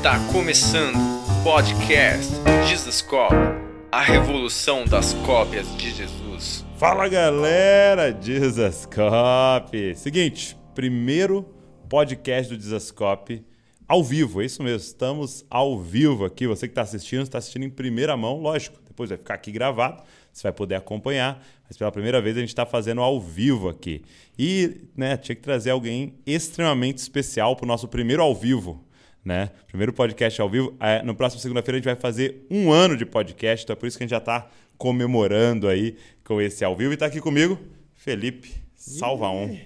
Está começando o podcast Jesus Cop, a revolução das cópias de Jesus. Fala galera, Jesus Cop. Seguinte, primeiro podcast do Jesus Cop ao vivo, é isso mesmo, estamos ao vivo aqui. Você que está assistindo, está assistindo em primeira mão, lógico, depois vai ficar aqui gravado, você vai poder acompanhar, mas pela primeira vez a gente está fazendo ao vivo aqui. E né, tinha que trazer alguém extremamente especial para o nosso primeiro ao vivo né? Primeiro podcast ao vivo. É, no próximo segunda-feira a gente vai fazer um ano de podcast, então é por isso que a gente já está comemorando aí com esse ao vivo. E está aqui comigo, Felipe Salvaon.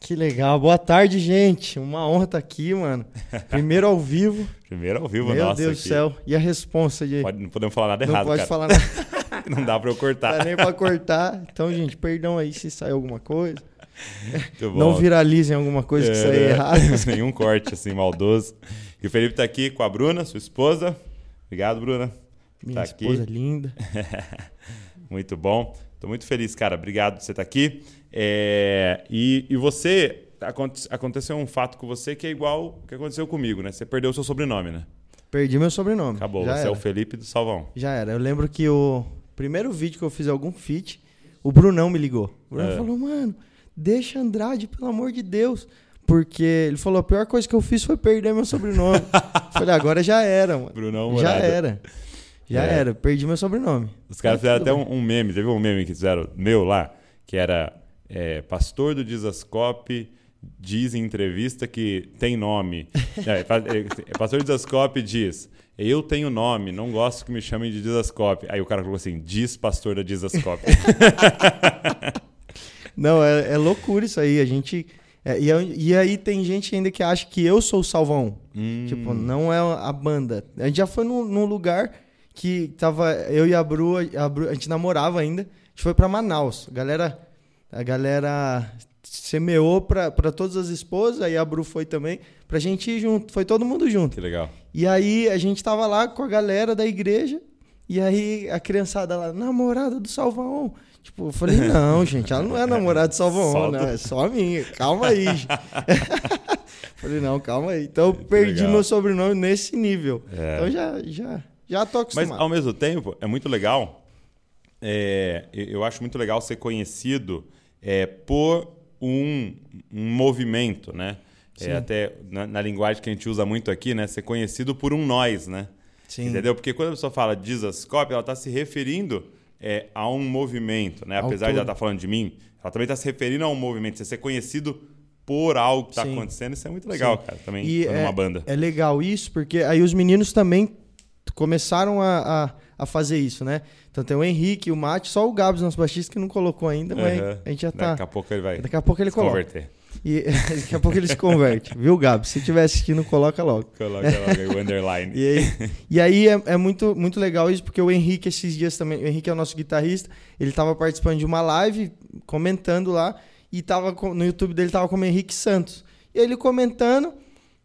Que legal. Boa tarde, gente. Uma honra estar tá aqui, mano. Primeiro ao vivo. Primeiro ao vivo, Meu nossa. Meu Deus do céu. E a responsa de. Pode, não podemos falar nada não errado. Não pode cara. falar nada. não dá para eu cortar. Não dá nem para cortar. Então, gente, perdão aí se saiu alguma coisa. Não viralizem alguma coisa que é, sair errado. Nenhum corte assim maldoso. E o Felipe está aqui com a Bruna, sua esposa. Obrigado, Bruna. Minha tá esposa aqui. linda. muito bom. Estou muito feliz, cara. Obrigado por você estar tá aqui. É... E, e você, aconteceu um fato com você que é igual o que aconteceu comigo, né? Você perdeu o seu sobrenome, né? Perdi meu sobrenome. Acabou. Já você era. é o Felipe do Salvão. Já era. Eu lembro que o primeiro vídeo que eu fiz algum feat, o Brunão me ligou. O Brunão é. falou, mano Deixa Andrade, pelo amor de Deus. Porque ele falou: a pior coisa que eu fiz foi perder meu sobrenome. Falei, agora já era, mano. Brunão Já era. Já é. era, perdi meu sobrenome. Os caras fizeram até um, um, meme, teve um meme que fizeram meu lá, que era é, pastor do Dizascope diz em entrevista que tem nome. é, é, pastor do Dizascope diz: Eu tenho nome, não gosto que me chamem de Dizascope. Aí o cara falou assim: Diz pastor da Dizascope. Não, é, é, loucura isso aí. A gente. É, e, e, aí tem gente ainda que acha que eu sou o Salvão. Hum. Tipo, não é a banda. A gente já foi num, num, lugar que tava eu e a Bru, a Bru, a gente namorava ainda. A gente foi para Manaus. A galera, a galera semeou para todas as esposas, aí a Bru foi também, pra gente ir junto. Foi todo mundo junto. Que legal. E aí a gente tava lá com a galera da igreja, e aí a criançada lá, namorada do Salvão. Tipo, eu falei, não, gente, ela não é namorada de Salvão, né? É só a minha. Calma aí. falei, não, calma aí. Então eu perdi legal. meu sobrenome nesse nível. É. Então já, já, já tô acostumado. Mas ao mesmo tempo, é muito legal. É, eu acho muito legal ser conhecido é, por um, um movimento, né? É, até na, na, linguagem que a gente usa muito aqui, né? Ser conhecido por um nós, né? Sim. Entendeu? Porque quando a pessoa fala Dizascope, ela está se referindo é, a um movimento, né? Apesar de ela estar tá falando de mim, ela também está se referindo a um movimento. Você ser conhecido por algo que está acontecendo, isso é muito legal, Sim. cara. Também e é, uma banda. É legal isso, porque aí os meninos também começaram a, a, a, fazer isso, né? Então tem o Henrique, o Mate, só o Gabs, nosso baixista, que não colocou ainda, mas uhum. a gente já tá. Daqui a pouco ele vai. Daqui a pouco ele coloca. Converter. E daqui a pouco ele se converte, viu, Gabi? Se estiver assistindo, coloca logo. Coloca logo o underline. e aí, e aí é, é, muito, muito legal isso, porque o Henrique, esses dias também, o Henrique é o nosso guitarrista, ele estava participando de uma live, comentando lá, e tava no YouTube dele tava como Henrique Santos. E ele comentando,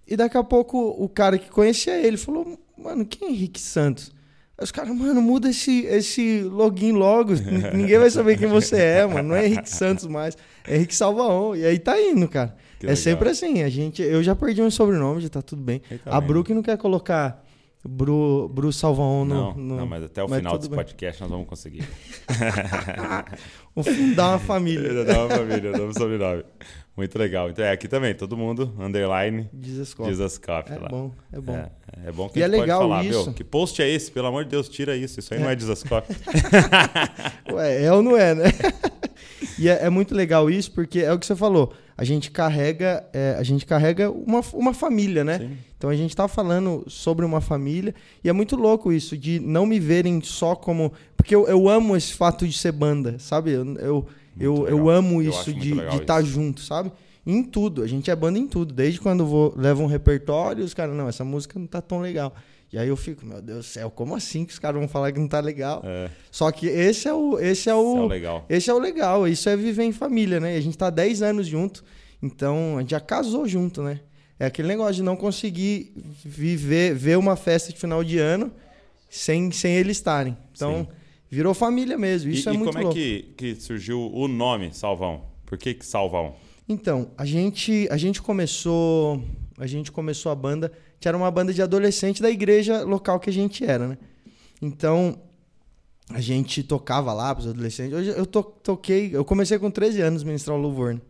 e daqui a pouco o cara que conhecia ele falou: Mano, quem é Henrique Santos? Aí os caras, mano, muda esse, esse login logo. Ninguém vai saber quem você é, mano. Não é Henrique Santos mais. Henrique Salvaon. E aí tá indo, cara. Que é legal. sempre assim. A gente, eu já perdi meu sobrenome, já tá tudo bem. A Bru que não quer colocar Bru, Bru Salvaon no, não, no... Não, mas até o mas final desse bem. podcast nós vamos conseguir. vamos fundar uma família. Dar uma família, um sobrenome. Muito legal. Então é aqui também, todo mundo, underline, Dizascope. Dizascope é lá. bom, é bom. É, é bom que e a é gente é legal pode falar, isso. meu, que post é esse? Pelo amor de Deus, tira isso. Isso aí é. não é Dizascope. Ué, é ou não é, né? e é, é, muito legal isso, porque é o que você falou. A gente carrega, é, a gente carrega uma, uma família, né? Sim. Então a gente tá falando sobre uma família. E é muito louco isso, de não me verem só como. Porque eu, eu amo esse fato de ser banda, sabe? eu, eu eu, eu amo eu isso de estar tá junto, sabe? Em tudo. A gente é banda em tudo. Desde quando vou, levo um repertório, os caras, não, essa música não tá tão legal. E aí eu fico, meu Deus do céu, como assim que os caras vão falar que não tá legal? É. Só que esse é o. Esse é o, esse é o legal. Esse é o legal. Isso é viver em família, né? A gente tá 10 anos junto. Então, a gente já casou junto, né? É aquele negócio de não conseguir viver, ver uma festa de final de ano sem, sem eles estarem. Então. Sim Virou família mesmo. Isso e, é muito louco. E como é que, que surgiu o nome Salvão? Por que, que Salvão? Então, a gente, a gente começou. a gente começou a banda, que era uma banda de adolescente da igreja local que a gente era, né? Então, a gente tocava lá para os adolescentes. Hoje eu to toquei, eu comecei com 13 anos ministrar o louvor, né?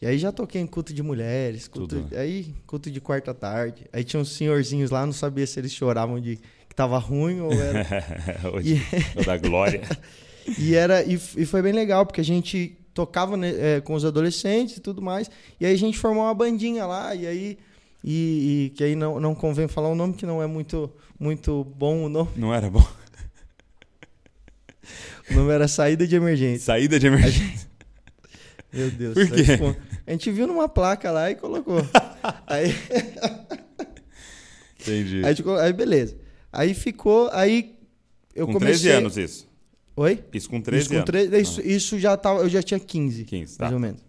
E aí já toquei em culto de mulheres, culto, Tudo. aí culto de quarta tarde. Aí tinha uns senhorzinhos lá, não sabia se eles choravam de tava ruim ou era Hoje, o da glória. e era e, e foi bem legal porque a gente tocava né, é, com os adolescentes e tudo mais. E aí a gente formou uma bandinha lá e aí e, e que aí não, não convém falar o nome que não é muito muito bom o nome. Não era bom. O nome era Saída de Emergência. Saída de emergência. Meu Deus. Por quê? A gente viu numa placa lá e colocou. aí, Entendi. aí, gente aí beleza. Aí ficou, aí eu com comecei 13 anos isso. Oi? Isso com 13 isso, com anos. tre- isso, isso já tava, eu já tinha 15, 15, tá. mais ou menos.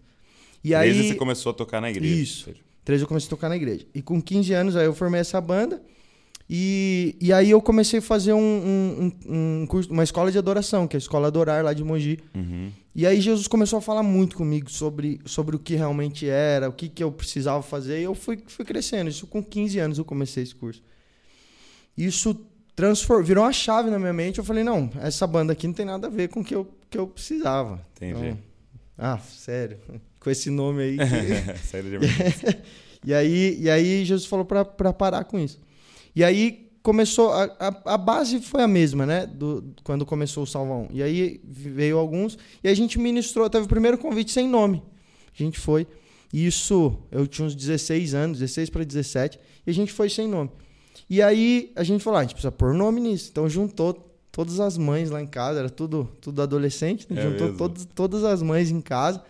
E 13 aí você começou a tocar na igreja. Isso. 13 eu comecei a tocar na igreja. E com 15 anos aí eu formei essa banda. E, e aí eu comecei a fazer um, um, um- um curso, uma escola de adoração, que é a Escola Adorar lá de Mogi. Uhum. E aí Jesus começou a falar muito comigo sobre, sobre o que realmente era, o que, que eu precisava fazer. E eu fui, fui crescendo. Isso com 15 anos eu comecei esse curso. Isso transfor- virou uma chave na minha mente. Eu falei, não, essa banda aqui não tem nada a ver com o que eu, que eu precisava. Entendi. Então, ah, sério. Com esse nome aí. que- Saída de emergência. e aí, e aí Jesus falou pra parar com isso. E aí começou, a, a, a base foi a mesma, né? Do, quando começou o Salvão. E aí veio alguns, e a gente ministrou, teve o primeiro convite sem nome. A gente foi. Isso, eu tinha uns 16 anos, 16 para 17, e a gente foi sem nome. E aí a gente falou, ah, a gente precisa pôr nome nisso. Então juntou todas as mães lá em casa, era tudo, tudo adolescente, né? É juntou todos, todas as mães em casa.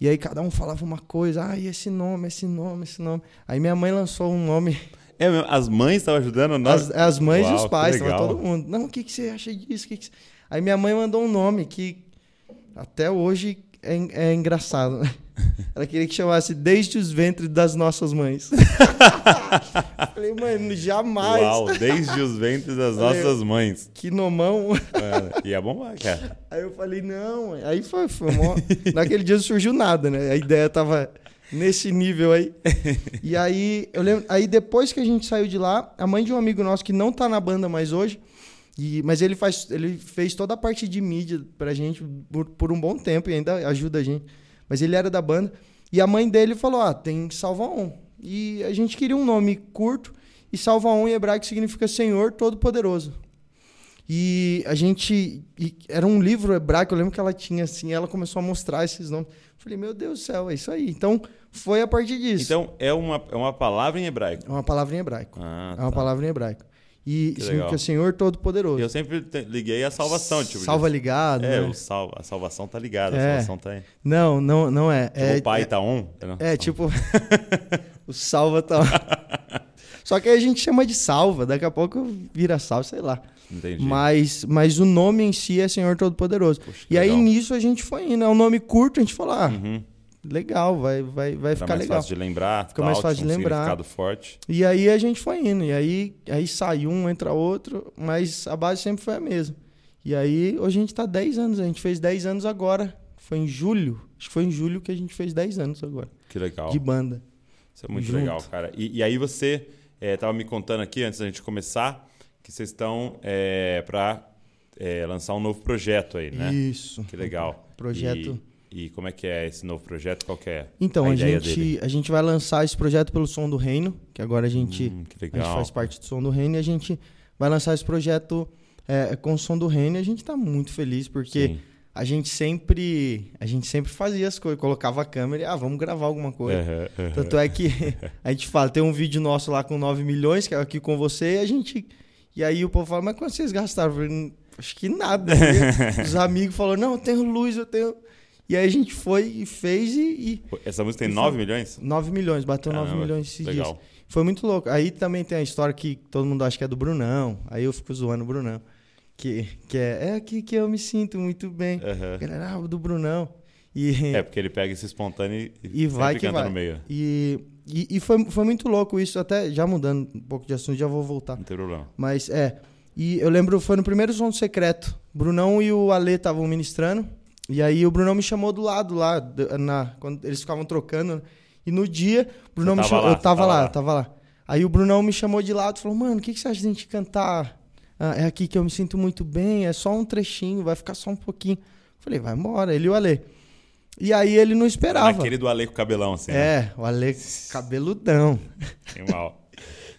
E aí cada um falava uma coisa, ah, e esse nome, esse nome, esse nome. Aí minha mãe lançou um nome, É mesmo, as mães estavam ajudando nós. as, as mães e Uau, os que pais, tava todo mundo. Não, o que, que você acha disso? Que que você-" Aí minha mãe mandou um nome que até hoje é, é engraçado. né? Ela queria que chamasse Desde os Ventres das Nossas Mães. Falei, mãe, jamais. Uau, desde os ventres das Falei, nossas mães. Que nomão. É, e é bom, cara. Aí eu falei, não, aí foi, foi mó... Naquele dia não surgiu nada, né? A ideia tava nesse nível aí. E aí, eu lembro, aí depois que a gente saiu de lá, a mãe de um amigo nosso que não tá na banda mais hoje, e, mas ele faz, ele fez toda a parte de mídia pra gente por, por um bom tempo e ainda ajuda a gente. Mas ele era da banda. E a mãe dele falou: Ah, tem Salva On. E a gente queria um nome curto, e Salva On em hebraico significa Senhor Todo-Poderoso. E a gente. e era um livro hebraico, eu lembro que ela tinha assim, ela começou a mostrar esses nomes. Falei, meu Deus do céu, é isso aí. Então, foi a partir disso. Então, é uma, é uma palavra em hebraico. é uma palavra em hebraico. Ah, é uma tá. palavra em hebraico. E Que significa legal. Senhor Todo-Poderoso. Eu sempre liguei a salvação, tipo. Salva de- ligado. É, né? o sal, a salvação tá ligada, a É. salvação tá aí. Não, não, não é. Tipo, é o pai é, tá on. não? É, tipo. o salva tá. Só que aí a gente chama de salva, daqui a pouco vira salva, sei lá. Entendi. Mas, mas o nome em si é Senhor Todo-Poderoso. Que E aí legal. nisso a gente foi indo. É um nome curto, a gente falou, ah, Uhum. Legal, vai, vai, vai Era ficar mais legal. fácil de lembrar. Fica mais tal, fácil de um lembrar. significado forte. E aí a gente foi indo. E aí, aí sai um, entra outro, mas a base sempre foi a mesma. E aí hoje a gente tá 10 anos, a gente fez 10 anos agora. Foi em julho. Acho que foi em julho que a gente fez 10 anos agora. Que legal. De banda. Isso é muito Junto. legal, cara. E, e aí você estava me contando aqui, antes da gente começar, que vocês estão é, para lançar um novo projeto aí, né? Isso. Que legal. Projeto. E, e como é que é esse novo projeto? Qual que é Então, a, a, ideia gente, dele? a gente vai lançar esse projeto pelo Som do Reino, que agora a gente, Hum, que a gente faz parte do Som do Reino, e a gente vai lançar esse projeto é, com o Som do Reino, e a gente está muito feliz, porque Sim. a gente sempre a gente sempre fazia as coisas, colocava a câmera e, ah, vamos gravar alguma coisa. Aham, aham. Tanto é que a gente fala, tem um vídeo nosso lá com 9 milhões, que é aqui com você, e a gente... E aí o povo fala, mas quanto vocês gastaram? Eu falei, "Hum, acho que nada. Os amigos falaram, não, eu tenho luz, eu tenho... E aí a gente foi e fez e... e Essa música tem E 9 foi- milhões? 9 milhões, bateu 9 Caramba, milhões esses dias. Legal. Foi muito louco. Aí também tem a história que todo mundo acha que é do Brunão. Aí eu fico zoando o Brunão. Que, que é, é aqui que eu me sinto muito bem. Aham. Galera, ah, do Brunão. E, É, porque ele pega esse espontâneo e, E vai que vai. no meio. e, e, e foi, foi muito louco isso. Até já mudando um pouco de assunto, já vou voltar. Não tem problema. Mas é. E eu lembro, foi no primeiro som do secreto. Brunão e o Ale estavam ministrando. E aí o Brunão me chamou do lado lá, na, quando eles ficavam trocando. E no dia, o Brunão me chamou. lá, eu tava, tava lá, lá. eu tava lá. Aí o Brunão me chamou de lado e falou: Mano, o que, que você acha de a gente cantar? Ah, é aqui que eu me sinto muito bem, é só um trechinho, vai ficar só um pouquinho. Falei, vai embora, ele e o Ale. E aí ele não esperava. Naquele do Ale com o cabelão, assim. né? É, o Ale cabeludão. Tem mal.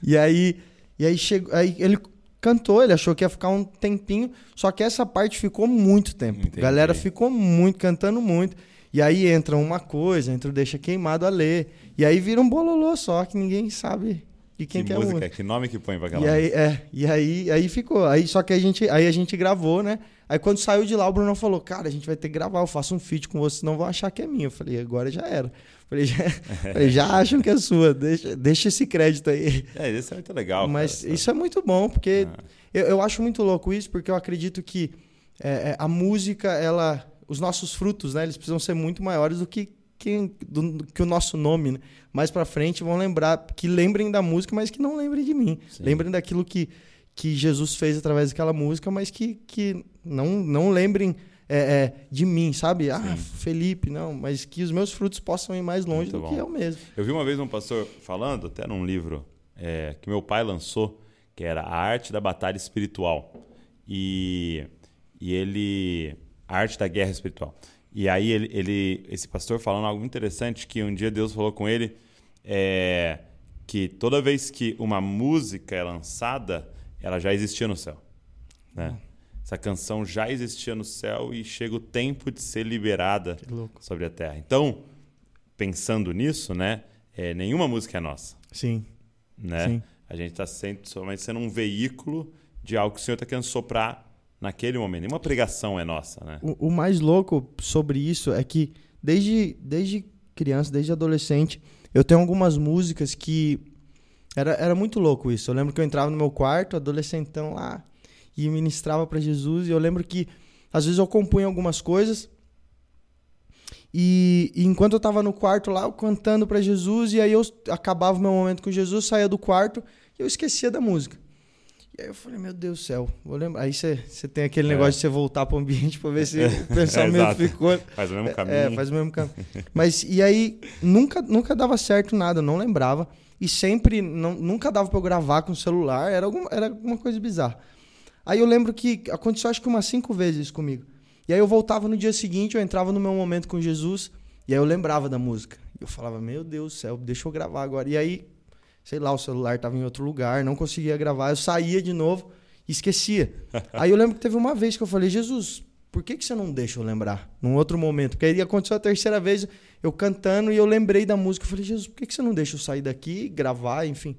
E aí, e aí, chegou, aí ele cantou, ele achou que ia ficar um tempinho, só que essa parte ficou muito tempo. Entendi. A galera ficou muito, cantando muito. E aí entra uma coisa, entra o Deixa Queimado a ler. E aí vira um bololô só, que ninguém sabe de quem que que, é música. que nome que põe pra aquela E aí, música? é, e aí, aí ficou. Aí, só que a gente, aí a gente gravou, né? Aí quando saiu de lá, o Bruno falou, cara, a gente vai ter que gravar, eu faço um feat com você, senão vão achar que é minha. Eu falei, agora já era. Falei, já, falei, já acham que é sua, deixa, deixa esse crédito aí. É, isso é muito legal. Mas cara. isso é muito bom, porque Ah. eu, eu acho muito louco isso, porque eu acredito que é, é, a música, ela. Os nossos frutos, né? Eles precisam ser muito maiores do que, do, que o nosso nome, né? Mais pra frente vão lembrar, que lembrem da música, mas que não lembrem de mim. Sim. Lembrem daquilo que, que Jesus fez através daquela música, mas que, que não, não lembrem é, é, de mim, sabe? Ah, Felipe, não, mas que os meus frutos possam ir mais longe Muito do bom. que eu mesmo. Eu vi uma vez um pastor falando, até num livro é, que meu pai lançou, que era A Arte da Batalha Espiritual. E, e ele. A Arte da Guerra Espiritual. E aí ele, ele- esse pastor falando algo interessante, que um dia Deus falou com ele é, que toda vez que uma música é lançada, ela já existia no céu. Né? Essa canção já existia no céu e chega o tempo de ser liberada sobre a terra. Então, pensando nisso, né? é, nenhuma música é nossa, Sim. né? Sim. A gente está somente sendo um veículo de algo que o Senhor está querendo soprar naquele momento. Nenhuma pregação é nossa, né? O, o mais louco sobre isso é que desde, desde criança, desde adolescente, eu tenho algumas músicas que. Era, era muito louco isso. Eu lembro que eu entrava no meu quarto, adolescentão lá, e ministrava para Jesus. E eu lembro que às vezes eu compunha algumas coisas. E, e enquanto eu tava no quarto lá, eu cantando para Jesus, e aí eu acabava o meu momento com Jesus, saía do quarto e eu esquecia da música. E aí eu falei, meu Deus do céu, vou lembrar. Aí você tem aquele É. negócio de você voltar pro ambiente pra ver se o pensamento exato. ficou. Faz o mesmo caminho. É, faz o mesmo caminho. Mas e aí nunca, nunca dava certo nada, eu não lembrava. E sempre, não, nunca dava pra eu gravar com o celular, era era alguma coisa bizarra. Aí eu lembro que aconteceu acho que umas cinco vezes isso comigo. E aí eu voltava no dia seguinte, eu entrava no meu momento com Jesus, e aí eu lembrava da música. E eu falava, meu Deus do céu, deixa eu gravar agora. E aí, sei lá, o celular tava em outro lugar, não conseguia gravar, eu saía de novo e esquecia. aí eu lembro que teve uma vez que eu falei, Jesus, por que, que você não deixa eu lembrar? Num outro momento. Porque aí aconteceu a terceira vez, eu cantando e eu lembrei da música. Eu falei, Jesus, por que, que você não deixa eu sair daqui, gravar, enfim.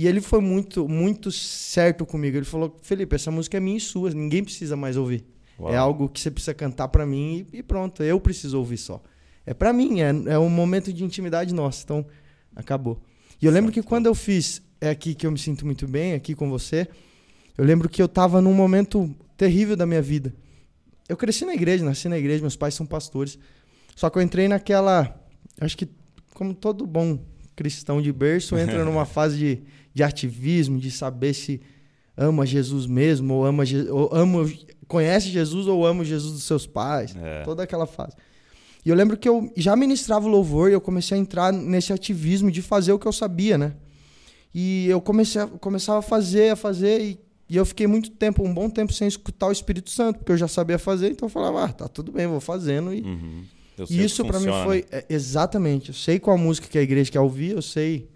E ele foi muito, muito certo comigo. Ele falou, Felipe, essa música é minha e sua, ninguém precisa mais ouvir. Uau. É algo que você precisa cantar pra mim e, pronto, eu preciso ouvir só. É pra mim, é, é um momento de intimidade nossa, então acabou. E eu lembro que quando eu fiz É Aqui Que Eu Me Sinto Muito Bem, aqui com você, eu lembro que eu tava num momento terrível da minha vida. Eu cresci na igreja, nasci na igreja, meus pais são pastores. Só que eu entrei naquela. Acho que, como todo bom cristão de berço, entra numa fase de, de ativismo, de saber se ama Jesus mesmo, ou ama, ou ama conhece Jesus ou ama Jesus dos seus pais. É. Toda aquela fase. E eu lembro que eu já ministrava o louvor e eu comecei a entrar nesse ativismo de fazer o que eu sabia, né? E eu comecei a, começava a fazer, a fazer, e, e eu fiquei muito tempo, um bom tempo, sem escutar o Espírito Santo, porque eu já sabia fazer, então eu falava, ah, tá tudo bem, vou fazendo. E, Uhum. E isso pra mim foi. é, exatamente. Eu sei qual música que a igreja quer ouvir, eu sei.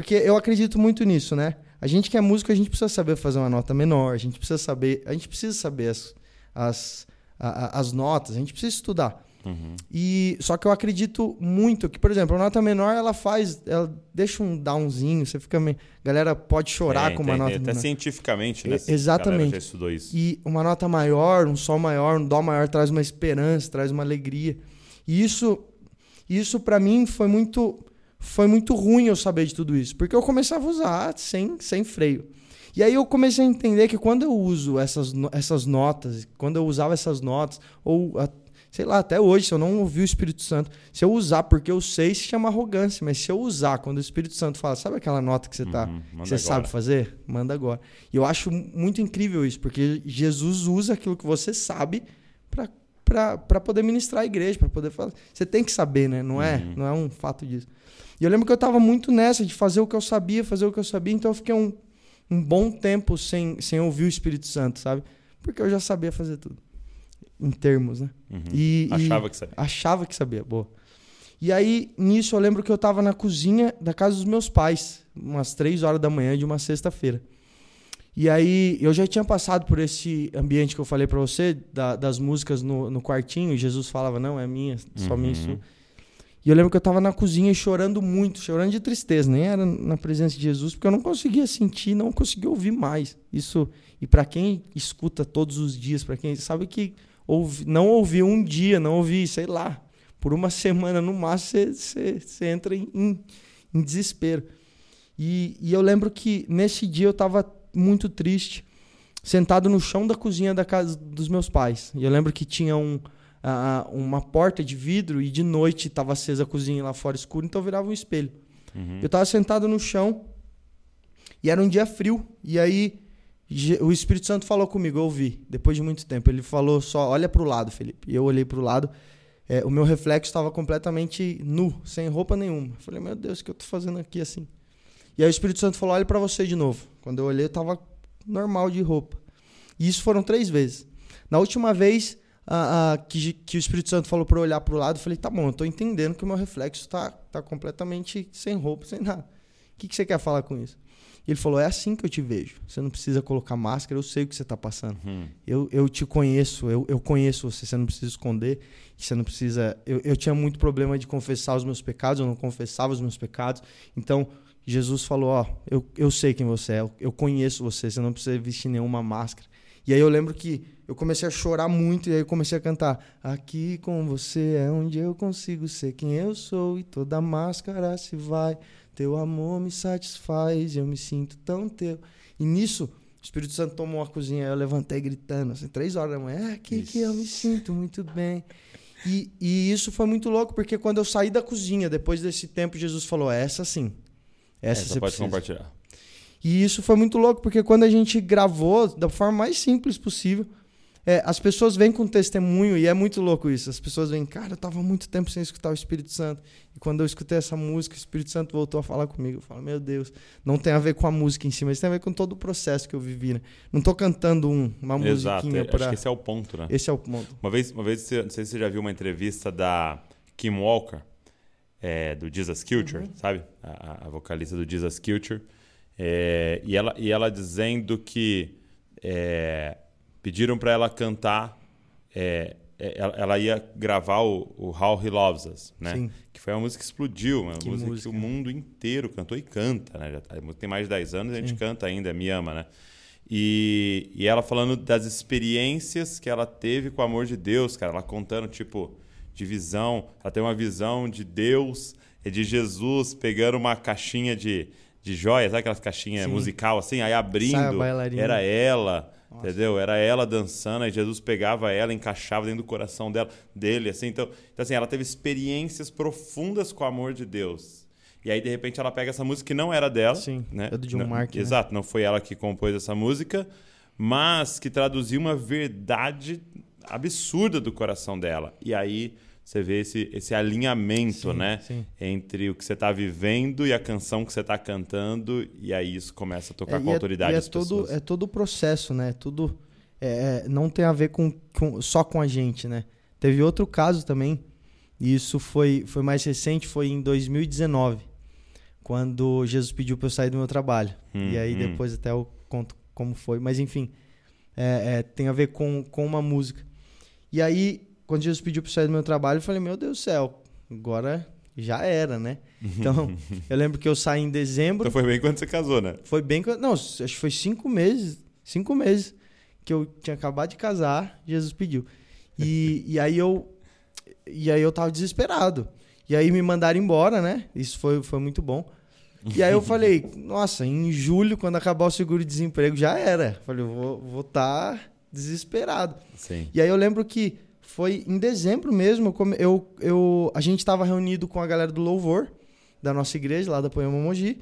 Porque eu acredito muito nisso, né? A gente que é músico, a gente precisa saber fazer uma nota menor, a gente precisa saber. A gente precisa saber as, as, a- as notas, a gente precisa estudar. Uhum. E só que eu acredito muito que, por exemplo, a nota menor ela faz, ela deixa um downzinho, você fica meio, a galera pode chorar É, com uma tem- nota Até menor. cientificamente, né? Exatamente. Já estudou isso. E uma nota maior, um sol maior, um dó maior traz uma esperança, traz uma alegria. E isso, isso para mim foi muito, foi muito ruim eu saber de tudo isso, porque eu começava a usar sem, sem freio. E aí eu comecei a entender que quando eu uso essas, essas notas, quando eu usava essas notas, ou sei lá, até hoje, se eu não ouvir o Espírito Santo, se eu usar porque eu sei, se chama arrogância, mas se eu usar quando o Espírito Santo fala, sabe aquela nota que você tá, Uhum, manda você agora. sabe fazer? Manda agora. E eu acho muito incrível isso, porque Jesus usa aquilo que você sabe para poder ministrar a igreja, para poder falar. Você tem que saber, né? Não é, Uhum. não é um fato disso. E eu lembro que eu estava muito nessa de fazer o que eu sabia, fazer o que eu sabia, então eu fiquei um, um bom tempo sem, sem ouvir o Espírito Santo, sabe? Porque eu já sabia fazer tudo. Em termos, né? Uhum. E, Achava e que sabia. Achava que sabia, boa. E aí, nisso, eu lembro que eu estava na cozinha da casa dos meus pais, umas três horas da manhã de uma sexta-feira. E aí, eu já tinha passado por esse ambiente que eu falei para você, da, das músicas no, no quartinho, e Jesus falava, não, é minha, só minha Uhum. sua. E eu lembro que eu tava na cozinha chorando muito, chorando de tristeza, nem era na presença de Jesus, porque eu não conseguia sentir, não conseguia ouvir mais. Isso, e para quem escuta todos os dias, para quem sabe que ouvi, não ouvir um dia, não ouvir, sei lá, por uma semana no máximo, você, entra em, em, em desespero. E, e eu lembro que nesse dia eu tava muito triste, sentado no chão da cozinha da casa dos meus pais. E eu lembro que tinha um, ah, uma porta de vidro e de noite estava acesa a cozinha lá fora escuro, então virava um espelho. Uhum. Eu estava sentado no chão e era um dia frio. E aí o Espírito Santo falou comigo, eu ouvi, depois de muito tempo. Ele falou só, olha para o lado, Felipe. E eu olhei para o lado, é, o meu reflexo estava completamente nu, sem roupa nenhuma. Eu falei, meu Deus, o que eu tô fazendo aqui assim? E aí o Espírito Santo falou, olha para você de novo. Quando eu olhei, eu tava normal de roupa. E isso foram três vezes. Na última vez ah, ah, que, que o Espírito Santo falou para eu olhar para o lado, eu falei, tá bom, eu tô entendendo que o meu reflexo tá, tá completamente sem roupa, sem nada. O que, que você quer falar com isso? Ele falou, é assim que eu te vejo. Você não precisa colocar máscara, eu sei o que você tá passando. Uhum. Eu, eu te conheço, eu, eu conheço você, você não precisa esconder, você não precisa. Eu, eu tinha muito problema de confessar os meus pecados, eu não confessava os meus pecados. Então, Jesus falou: Ó, eu, eu sei quem você é, eu, eu conheço você, você não precisa vestir nenhuma máscara. E aí eu lembro que eu comecei a chorar muito e aí eu comecei a cantar: Aqui com você é onde eu consigo ser quem eu sou e toda máscara se vai. Teu amor me satisfaz, eu me sinto tão teu. E nisso, o Espírito Santo tomou a cozinha, eu levantei gritando, assim, três horas da manhã, é aqui que eu me sinto muito bem. E, e isso foi muito louco, porque quando eu saí da cozinha, depois desse tempo, Jesus falou, essa sim. Essa, Essa você pode precisa. compartilhar. E isso foi muito louco, porque quando a gente gravou da forma mais simples possível, é, as pessoas vêm com testemunho, e é muito louco isso. As pessoas vêm, cara, eu tava muito tempo sem escutar o Espírito Santo. E quando eu escutei essa música, o Espírito Santo voltou a falar comigo. Eu falo, meu Deus, não tem a ver com a música em si, mas tem a ver com todo o processo que eu vivi, né? Não tô cantando um, uma Exato. musiquinha Acho pra. que esse é o ponto, né? Esse é o ponto. Uma vez, uma vez, não sei se você já viu uma entrevista da Kim Walker, é, do Jesus Culture, Uhum. sabe? A- a vocalista do Jesus Culture. É, e, ela, e ela dizendo que é, pediram para ela cantar. é, é, ela, ela ia gravar o, o How He Loves Us, né? Sim. Que foi uma música que explodiu, uma Que música, música. que o mundo inteiro cantou e canta, né? Já tá- tem mais de 10 anos e a gente Sim. canta ainda, Me Ama, né? E, e ela falando das experiências que ela teve com o amor de Deus, cara. Ela contando, tipo, de visão. Ela tem uma visão de Deus e de Jesus pegando uma caixinha de, de joias, sabe aquelas caixinhas Sim. musical assim? Aí abrindo, era ela, Nossa. entendeu? Era ela dançando, aí Jesus pegava ela, encaixava dentro do coração dela, dele, assim. Então, então, assim, ela teve experiências profundas com o amor de Deus. E aí, de repente, ela pega essa música que não era dela. Sim, né? é do John Não- Mark, né? Exato, não foi ela que compôs essa música, mas que traduziu uma verdade absurda do coração dela. E aí você vê esse, esse alinhamento, Sim, né? sim. Entre o que você está vivendo e a canção que você está cantando, e aí isso começa a tocar É, com e é- autoridade e é as todo, pessoas. é todo o processo, né? Tudo é, é, não tem a ver com, com- só com a gente, né? Teve outro caso também, e isso foi, foi mais recente, foi em 2019, quando Jesus pediu para eu sair do meu trabalho. Hum, e aí hum. depois até eu conto como foi, mas enfim, é, é, tem a ver com, com uma música. E aí, quando Jesus pediu para sair do meu trabalho, eu falei, meu Deus do céu, agora já era, né? Então, eu lembro que eu saí em dezembro. Então foi bem quando você casou, né? Foi bem. que- Não, acho que foi cinco meses. Cinco meses que eu tinha acabado de casar, Jesus pediu. E, e aí eu. E aí eu tava desesperado. E aí me mandaram embora, né? Isso foi, foi muito bom. E aí eu falei, nossa, em julho, quando acabar o seguro-desemprego, já era. Falei, eu vou estar vou tá desesperado. Sim. E aí eu lembro que foi em dezembro mesmo, eu eu, a gente estava reunido com a galera do Louvor, da nossa igreja, lá da Poema Mogi,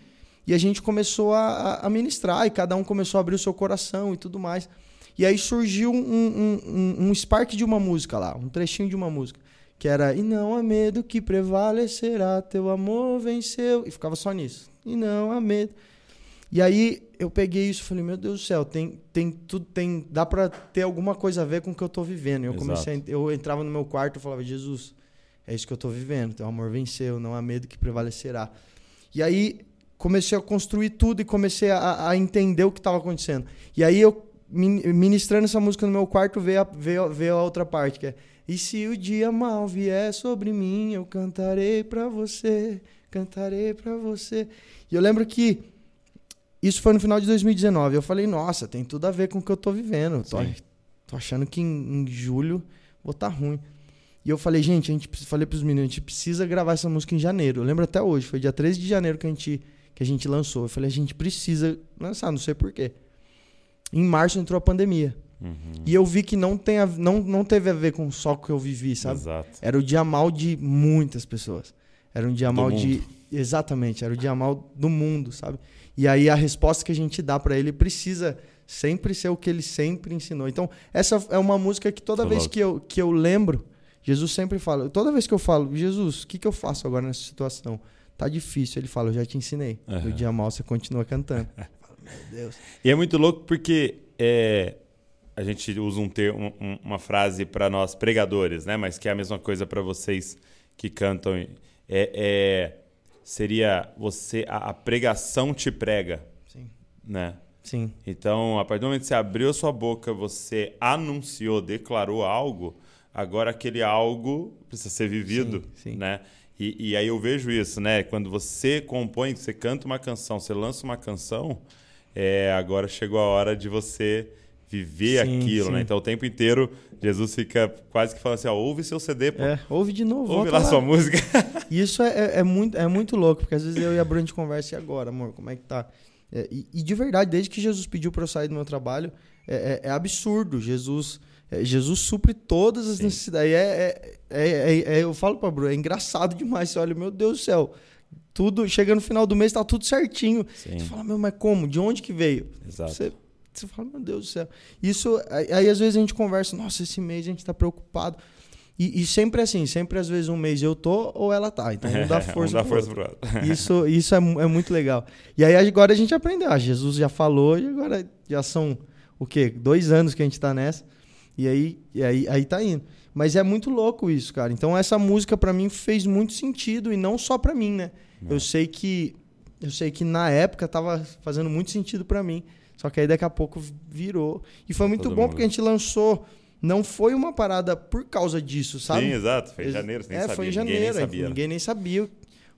e a gente começou a, a- a ministrar, e cada um começou a abrir o seu coração e tudo mais. E aí surgiu um, um, um, um spark de uma música lá, um trechinho de uma música. que era E não há medo que prevalecerá, teu amor venceu. E ficava só nisso. E não há medo. E aí eu peguei isso e falei, meu Deus do céu, tem, tem tudo, tem, dá para ter alguma coisa a ver com o que eu tô vivendo. Eu Exato. comecei, eu entrava no meu quarto e falava, Jesus, é isso que eu tô vivendo, teu amor venceu, não há medo que prevalecerá. E aí comecei a construir tudo e comecei a, a entender o que estava acontecendo. E aí eu ministrando essa música no meu quarto veio a, veio, veio a outra parte que é e se o dia mal vier sobre mim, eu cantarei para você, cantarei para você. E eu lembro que isso foi no final de 2019. Eu falei, nossa, tem tudo a ver com o que eu tô vivendo. Tô, tô achando que em, em, julho vou estar tá ruim. E eu falei, gente, a gente falei pros meninos, a gente precisa gravar essa música em janeiro. Eu lembro até hoje, foi dia 13 de janeiro que a gente, que a gente lançou. Eu falei, a gente precisa lançar, não sei porquê. Em março entrou a pandemia. Uhum. E eu vi que não, tem a, não, não teve a ver com só o que eu vivi, sabe? Exato. Era o dia mal de muitas pessoas. Era um dia do mal mundo. de. Exatamente, era o dia mal do mundo, sabe? E aí a resposta que a gente dá para ele precisa sempre ser o que ele sempre ensinou. Então, essa é uma música que toda Tô vez que eu, que eu lembro, Jesus sempre fala. Toda vez que eu falo, Jesus, o que, que eu faço agora nessa situação? Tá difícil. Ele fala, eu já te ensinei. Uhum. No dia mal você continua cantando. Meu Deus. E é muito louco porque é, a gente usa um ter, um, uma frase para nós pregadores, né? Mas que é a mesma coisa para vocês que cantam. É, é, seria você a, a, pregação te prega, Sim. né? Sim. Então, a partir do momento que você abriu a sua boca, você anunciou, declarou algo, agora aquele algo precisa ser vivido, sim, sim. né? E, e aí eu vejo isso, né? Quando você compõe, você canta uma canção, você lança uma canção, é, agora chegou a hora de você viver sim, aquilo, sim. né? Então o tempo inteiro Jesus fica quase que falando assim, ó, ouve seu CD, pô. É, ouve de novo. Ouve lá, lá, sua música. Isso é, é, é, muito, é muito louco, porque às vezes eu e a Bruna a gente conversa e agora, amor, como é que tá? É, e, e, de verdade, desde que Jesus pediu para eu sair do meu trabalho, é, é, é absurdo. Jesus, Jesus supre todas as Sim. necessidades. É, eu falo pra Bruna, é engraçado demais. Você olha, meu Deus do céu, tudo, chega no final do mês, tá tudo certinho. Sim. Você fala, meu, mas como? De onde que veio? Exato. Você, você fala, meu Deus do céu. Isso, aí, às vezes a gente conversa, nossa, esse mês a gente tá preocupado. E, e, sempre assim, sempre às vezes um mês eu tô ou ela tá. Então não dá força, não dá força pro outro. Isso, isso é, é, muito legal. E aí agora a gente aprendeu. Ah, Jesus já falou e agora já são o quê? Dois anos que a gente tá nessa. E aí, e aí, aí tá indo. Mas é muito louco isso, cara. Então essa música para mim fez muito sentido e não só para mim, né? Não. Eu sei que eu sei que na época tava fazendo muito sentido para mim. Só que aí daqui a pouco virou. E foi muito Todo bom mundo. porque a gente lançou. Não foi uma parada por causa disso, sabe? Sim, exato. Foi em janeiro, você nem é, sabia. foi em janeiro. Ninguém nem sabia, ninguém nem sabia o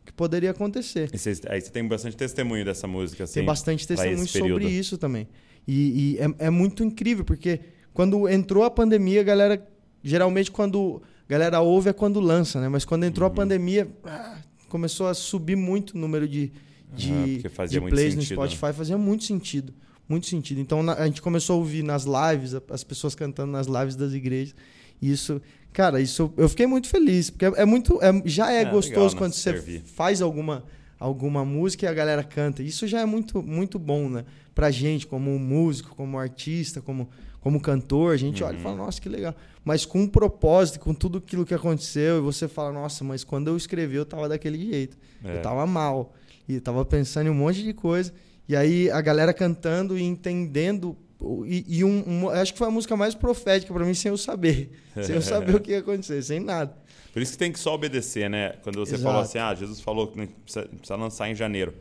que poderia acontecer. Você, aí você tem bastante testemunho dessa música, assim. Tem bastante testemunho sobre isso também. E, e é, é, muito incrível, porque quando entrou a pandemia, a galera. Geralmente, quando a galera ouve é quando lança, né? Mas quando entrou uhum. a pandemia, ah, começou a subir muito o número de, de, ah, de plays sentido, no Spotify. Né? Fazia muito sentido muito sentido. Então a gente começou a ouvir nas lives, as pessoas cantando nas lives das igrejas. E isso, cara, isso eu fiquei muito feliz, porque é muito. É, já é, é gostoso legal, quando você servir. faz alguma, alguma música e a galera canta. Isso já é muito, muito bom, né? Pra gente, como músico, como artista, como, como cantor, a gente uhum. olha e fala, nossa, que legal. Mas com um propósito, com tudo aquilo que aconteceu, e você fala, nossa, mas quando eu escrevi, eu tava daquele jeito. É. Eu tava mal. E tava pensando em um monte de coisa. E aí a galera cantando e entendendo. E, e um, um, acho que foi a música mais profética para mim, sem eu saber. sem eu saber o que ia acontecer, sem nada. Por isso que tem que só obedecer, né? Quando você Exato. falou assim, ah, Jesus falou que precisa, precisa lançar em janeiro.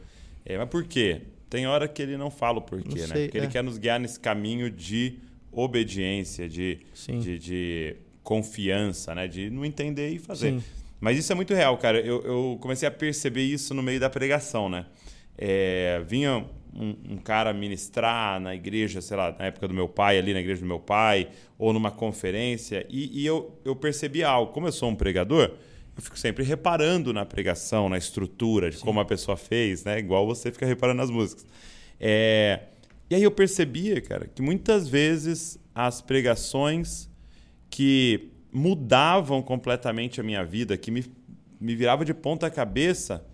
É, mas por quê? Tem hora que ele não fala o porquê, não né? Porque é. ele quer nos guiar nesse caminho de obediência, de, de, de, confiança, né? De não entender e fazer. Sim. Mas isso é muito real, cara. Eu, eu comecei a perceber isso no meio da pregação, né? É, vinha um, um, cara ministrar na igreja, sei lá, na época do meu pai, ali na igreja do meu pai, ou numa conferência, e, e eu, eu percebi algo. Como eu sou um pregador, eu fico sempre reparando na pregação, na estrutura, de Sim. como a pessoa fez, né? Igual você fica reparando nas músicas. É... E aí eu percebia, cara, que muitas vezes as pregações que mudavam completamente a minha vida, que me, me virava de ponta cabeça,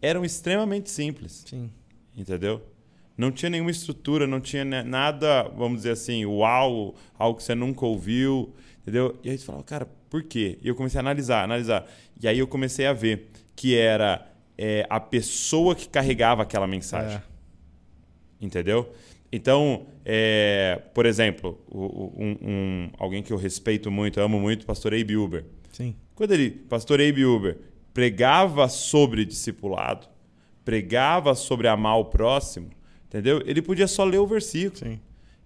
eram extremamente simples. Sim. Entendeu? Não tinha nenhuma estrutura, não tinha nada, vamos dizer assim, uau, algo que você nunca ouviu, entendeu? E aí você falava, cara, por quê? E eu comecei a analisar, analisar. E aí eu comecei a ver que era é, a pessoa que carregava aquela mensagem. É. Entendeu? Então, é, por exemplo, um, um, alguém que eu respeito muito, amo muito, pastor Abe Uber. Sim. Quando ele, pastor Abe Uber, pregava sobre discipulado, pregava sobre amar o próximo, entendeu? Ele podia só ler o versículo. Sim.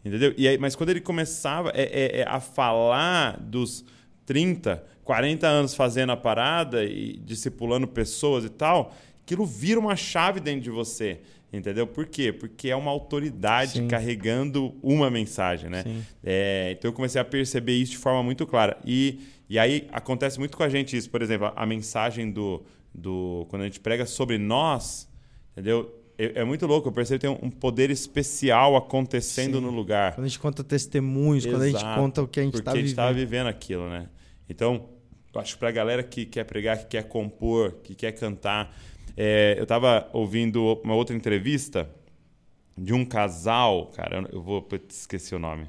Entendeu? E aí, mas quando ele começava é, é, é a falar dos 30, 40 anos fazendo a parada e discipulando pessoas e tal, aquilo vira uma chave dentro de você. Entendeu? Por quê? Porque é uma autoridade Sim. carregando uma mensagem, né? É, então eu comecei a perceber isso de forma muito clara. E, e aí acontece muito com a gente isso. Por exemplo, a, a mensagem do, do. Quando a gente prega sobre nós, entendeu? É, é muito louco, eu percebo que tem um poder especial acontecendo Sim. no lugar. Quando a gente conta testemunhos, Exato, quando a gente conta o que a gente está vivendo. Porque a gente estava vivendo aquilo, né? Então, eu acho que para a galera que quer pregar, que quer compor, que quer cantar. É, eu estava ouvindo uma outra entrevista de um casal, cara, eu vou esqueci o nome.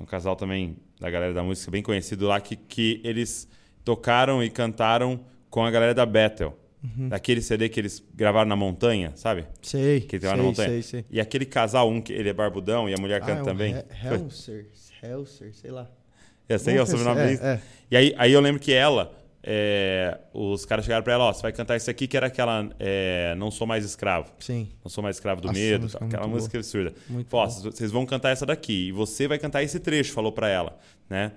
Um casal também da galera da música bem conhecido lá que, que eles tocaram e cantaram com a galera da Bethel. Uhum. Daquele CD que eles gravaram na montanha, sabe? Sei. Que sei, na montanha. sei, sei. E aquele casal, um que ele é barbudão e a mulher ah, canta é um também. Helser, Helser, sei lá. Eu sei, é o sobrenome é, é. E aí, aí eu lembro que ela, é, os caras chegaram pra ela, ó, você vai cantar isso aqui que era aquela é, Não Sou Mais Escravo. Sim. Não Sou Mais Escravo do Nossa, Medo, música aquela música boa. absurda. Muito Pô, vocês vão cantar essa daqui e você vai cantar esse trecho, falou pra ela, né?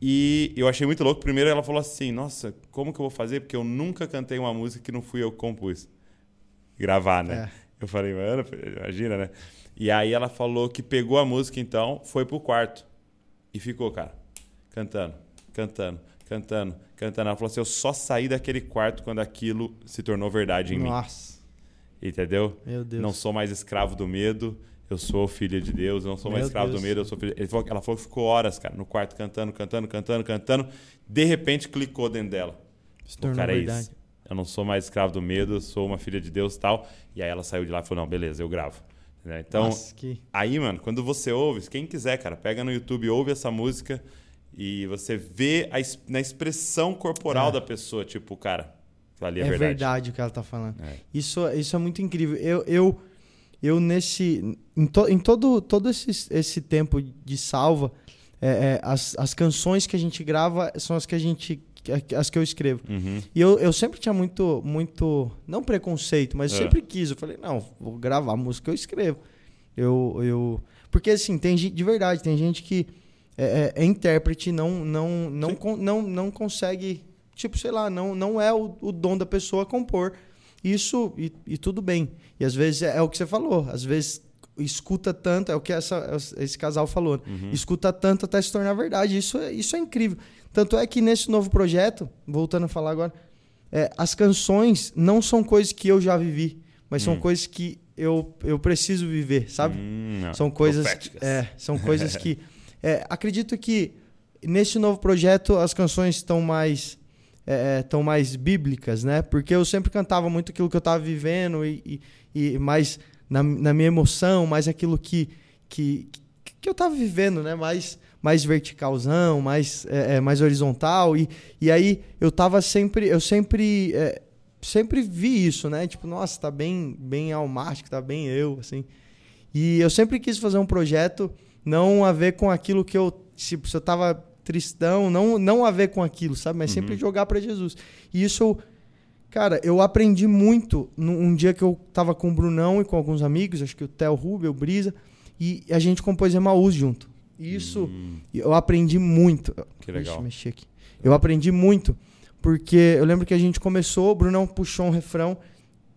E eu achei muito louco. Primeiro ela falou assim, nossa, como que eu vou fazer? Porque eu nunca cantei uma música que não fui eu que compus. Gravar, né? É. Eu falei, mano, imagina, né? E aí ela falou que pegou a música então, foi pro quarto e ficou, cara cantando, cantando, cantando, cantando. Ela falou assim: eu só saí daquele quarto quando aquilo se tornou verdade em Nossa. mim. Nossa. Entendeu? Meu Deus. Não sou mais escravo do medo. Eu sou filho de Deus, não sou mais Meu escravo Deus. do medo, eu sou. Falou, ela falou que ficou horas, cara, no quarto cantando, cantando, cantando, cantando. De repente clicou dentro dela. Se tornou cara, verdade. É isso. Eu não sou mais escravo do medo, sou uma filha de Deus tal. E aí ela saiu de lá e falou: não, beleza, eu gravo. Então, Nossa, que... aí, mano, quando você ouve, quem quiser, cara, pega no YouTube, ouve essa música. E você vê a, na expressão corporal é. da pessoa, tipo, cara, ali é, é verdade. verdade o que ela tá falando. É. Isso, isso é muito incrível. Eu, eu, eu nesse. Em, to, em todo, todo esse, esse tempo de salva, é, é, as, as canções que a gente grava são as que a gente. As que eu escrevo. Uhum. E eu, eu sempre tinha muito, muito. Não preconceito, mas eu é. sempre quis. Eu falei, não, vou gravar a música que eu escrevo. Eu, eu, porque assim, tem gente. De verdade, tem gente que é, é, é intérprete, não, não, não, con, não, não consegue, tipo, sei lá, não, não é o, o dom da pessoa compor isso e, e, tudo bem. E às vezes é, é, o que você falou, às vezes escuta tanto, é o que essa, esse casal falou, uhum. escuta tanto até se tornar verdade. Isso, é, isso é incrível. Tanto é que nesse novo projeto, voltando a falar agora, é, as canções não são coisas que eu já vivi, mas são hum. coisas que eu, eu preciso viver, sabe? Hum, são coisas, é, são coisas que É, acredito que nesse novo projeto as canções estão mais é, estão mais bíblicas, né? Porque eu sempre cantava muito aquilo que eu estava vivendo e, e, e mais na, na, minha emoção, mais aquilo que, que, que eu estava vivendo, né? Mais, mais verticalzão, mais, é, é, mais horizontal. E, e aí eu tava sempre, eu sempre, é, sempre vi isso, né? Tipo, nossa, tá bem, bem almático, tá bem eu, assim. E eu sempre quis fazer um projeto não a ver com aquilo que eu. Tipo, se eu tava tristão, não, não a ver com aquilo, sabe? Mas uhum. sempre jogar para Jesus. E isso, cara, eu aprendi muito num dia que eu tava com o Brunão e com alguns amigos, acho que o Theo Rubio, o Brisa, e a gente compôs Emaús junto. Isso uhum. eu aprendi muito. Que legal. Deixa eu mexer aqui. Eu aprendi muito, porque eu lembro que a gente começou, o Brunão puxou um refrão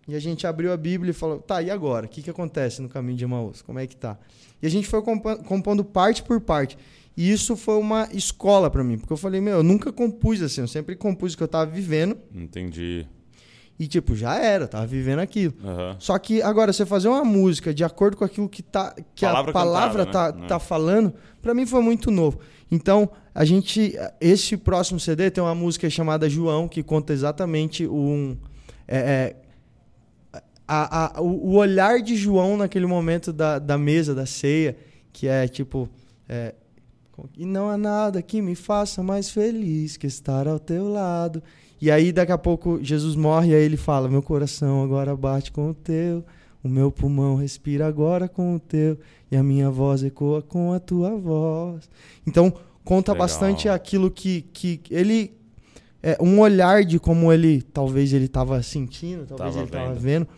e a gente abriu a Bíblia e falou: tá, e agora? O que, que acontece no caminho de Emaús? Como é que tá? E a gente foi compondo parte por parte. E isso foi uma escola para mim, porque eu falei, meu, eu nunca compus assim, eu sempre compus o que eu tava vivendo. Entendi. E, tipo, já era, eu tava vivendo aquilo. Uhum. Só que agora, você fazer uma música de acordo com aquilo que, tá, que palavra a palavra cantada, tá, né? tá falando, para mim foi muito novo. Então, a gente. Esse próximo CD tem uma música chamada João, que conta exatamente um. É, é, a, a, o, o olhar de João naquele momento da, da mesa, da ceia, que é tipo. É, e não há nada que me faça mais feliz que estar ao teu lado. E aí, daqui a pouco, Jesus morre e aí ele fala: Meu coração agora bate com o teu, o meu pulmão respira agora com o teu, e a minha voz ecoa com a tua voz. Então, conta Legal. bastante aquilo que, que ele. É, um olhar de como ele, talvez ele estava sentindo, talvez tava ele estava vendo.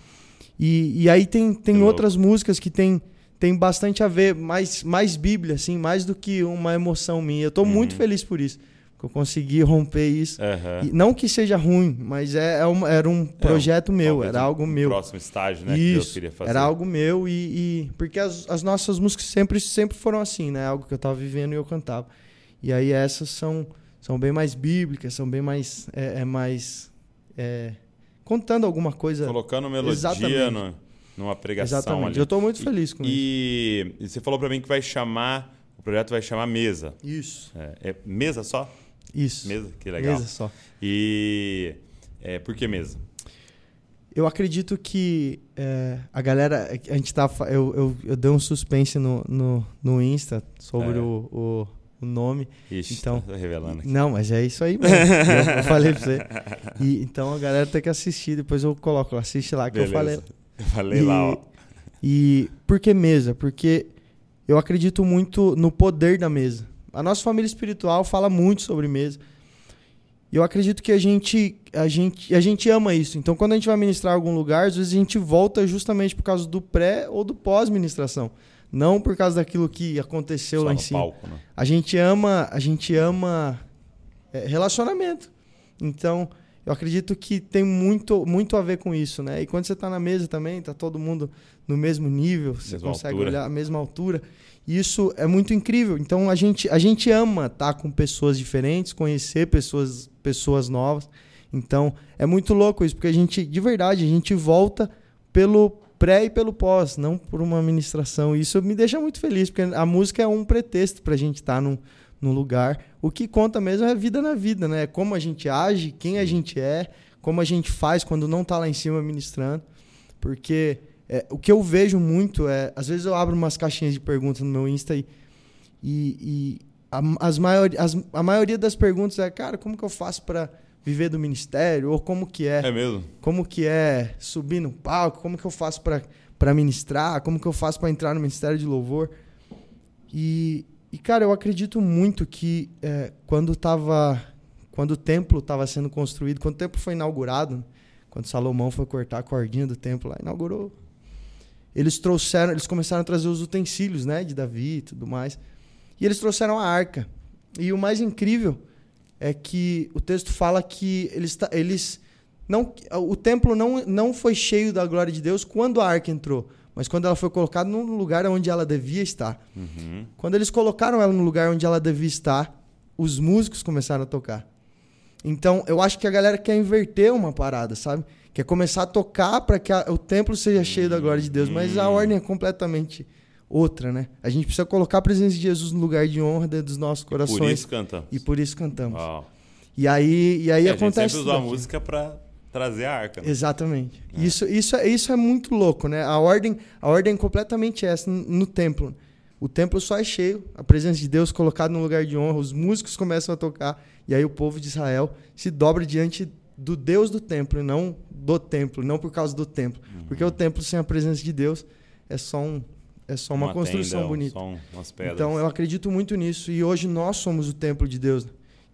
E, e aí tem, tem outras louco. músicas que tem tem bastante a ver, mais, mais Bíblia, assim, mais do que uma emoção minha. Eu estou uhum. muito feliz por isso. Que eu consegui romper isso. Uhum. não que seja ruim, mas é, é uma, era um projeto é, meu, era algo um meu. próximo estágio, né? Isso, que Deus queria fazer. Era algo meu e. e porque as, as, nossas músicas sempre, sempre foram assim, né? Algo que eu estava vivendo e eu cantava. E aí essas são, são bem mais bíblicas, são bem mais. É, é mais é, contando alguma coisa. Colocando melodia Exatamente. no numa pregação Exatamente. ali. Eu estou muito feliz com e, isso. E você falou para mim que vai chamar, o projeto vai chamar Mesa. Isso. É, é mesa só? Isso. Mesa, que legal. Mesa só. E é, por que Mesa? Eu acredito que é, a galera. A gente tá. Eu, eu, eu dei um suspense no, no, no Insta sobre é. o, o, o, nome. Ixi, então, tô revelando aqui. Não, mas é isso aí mesmo. eu, eu falei pra você. E, então a galera tem que assistir, depois eu coloco. Assiste lá que Beleza. eu falei. Eu falei e, lá, ó. E por que mesa? Porque eu acredito muito no poder da mesa. A nossa família espiritual fala muito sobre mesa. E eu acredito que a gente, a gente, a gente ama isso. Então, quando a gente vai ministrar em algum lugar, às vezes a gente volta justamente por causa do pré ou do pós-ministração, não por causa daquilo que aconteceu Só lá em cima. Palco, né? A gente ama, a gente ama é, relacionamento. Então, eu acredito que tem muito, muito a ver com isso, né? E quando você está na mesa também, está todo mundo no mesmo nível, você mesma consegue altura. olhar a mesma altura. Isso é muito incrível. Então a gente, a gente ama estar tá com pessoas diferentes, conhecer pessoas, pessoas novas. Então é muito louco isso, porque a gente, de verdade, a gente volta pelo pré e pelo pós, não por uma ministração. Isso me deixa muito feliz, porque a música é um pretexto para a gente estar tá num, no lugar. O que conta mesmo é a vida na vida, né? Como a gente age, quem a gente é, como a gente faz quando não está lá em cima ministrando. Porque é, o que eu vejo muito é. Às vezes eu abro umas caixinhas de perguntas no meu Insta e. e, e a, as maior, as, a maioria das perguntas é, cara, como que eu faço para viver do ministério? Ou como que é. É mesmo? Como que é subir no palco? Como que eu faço para ministrar? Como que eu faço para entrar no ministério de louvor? E, e, cara, eu acredito muito que é, quando tava, quando o templo estava sendo construído, quando o templo foi inaugurado, quando Salomão foi cortar a cordinha do templo lá, inaugurou. Eles trouxeram, eles começaram a trazer os utensílios, né, de Davi e tudo mais. E eles trouxeram a arca. E o mais incrível é que o texto fala que eles, eles não, o templo não, não foi cheio da glória de Deus quando a arca entrou mas quando ela foi colocada no lugar onde ela devia estar. Uhum. Quando eles colocaram ela no lugar onde ela devia estar, os músicos começaram a tocar. Então, eu acho que a galera quer inverter uma parada, sabe? Quer começar a tocar para que a, o templo seja cheio da glória de Deus, mas a uhum. ordem é completamente outra, né? A gente precisa colocar a presença de Jesus no lugar de honra dentro dos nossos corações. Por isso cantamos. E por isso cantamos. Uau. E aí, e aí é, acontece. A gente sempre usa a música para trazer a arca. Né? Exatamente. É. Isso, isso, é, isso é muito louco, né? A ordem, a ordem é completamente essa no templo. O templo só é cheio, a presença de Deus colocada no lugar de honra, os músicos começam a tocar, e aí o povo de Israel se dobra diante do Deus do templo, e não do templo, não por causa do templo. Uhum. Porque o templo sem a presença de Deus é só um, é só uma, uma construção tenda, bonita. Pedras. Então eu acredito muito nisso e hoje nós somos o templo de Deus.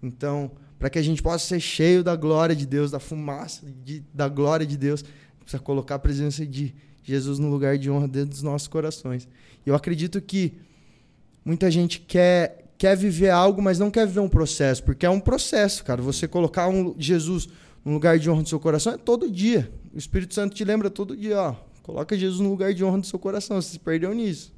Então para que a gente possa ser cheio da glória de Deus, da fumaça de, da glória de Deus, precisa colocar a presença de Jesus no lugar de honra dentro dos nossos corações. Eu acredito que muita gente quer quer viver algo, mas não quer viver um processo, porque é um processo, cara. Você colocar um Jesus no lugar de honra do seu coração é todo dia. O Espírito Santo te lembra todo dia, ó. Coloca Jesus no lugar de honra do seu coração. Você se perdeu nisso.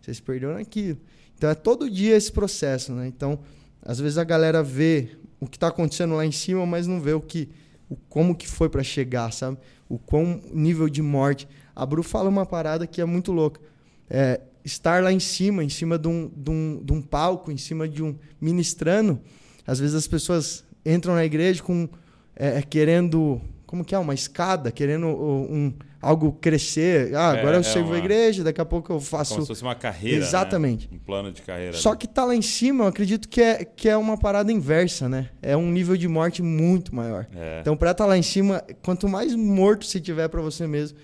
Você se perdeu naquilo. Então é todo dia esse processo, né? Então, às vezes a galera vê o que está acontecendo lá em cima, mas não vê o que, o como que foi para chegar, sabe? O quão nível de morte. A Bru fala uma parada que é muito louca. É, estar lá em cima, em cima de um, de, um, de um palco, em cima de um ministrando, às vezes as pessoas entram na igreja com é, é querendo como que é uma escada, querendo um, algo crescer. Ah, agora É, eu é sirvo uma- a igreja, daqui a pouco eu faço. Como se fosse uma carreira. né? Exatamente. Um plano de carreira. Só que tá lá em cima, eu acredito que é, que é uma parada inversa, né? É um nível de morte muito maior. É. Então, pra estar lá em cima, quanto mais morto você tiver pra você mesmo,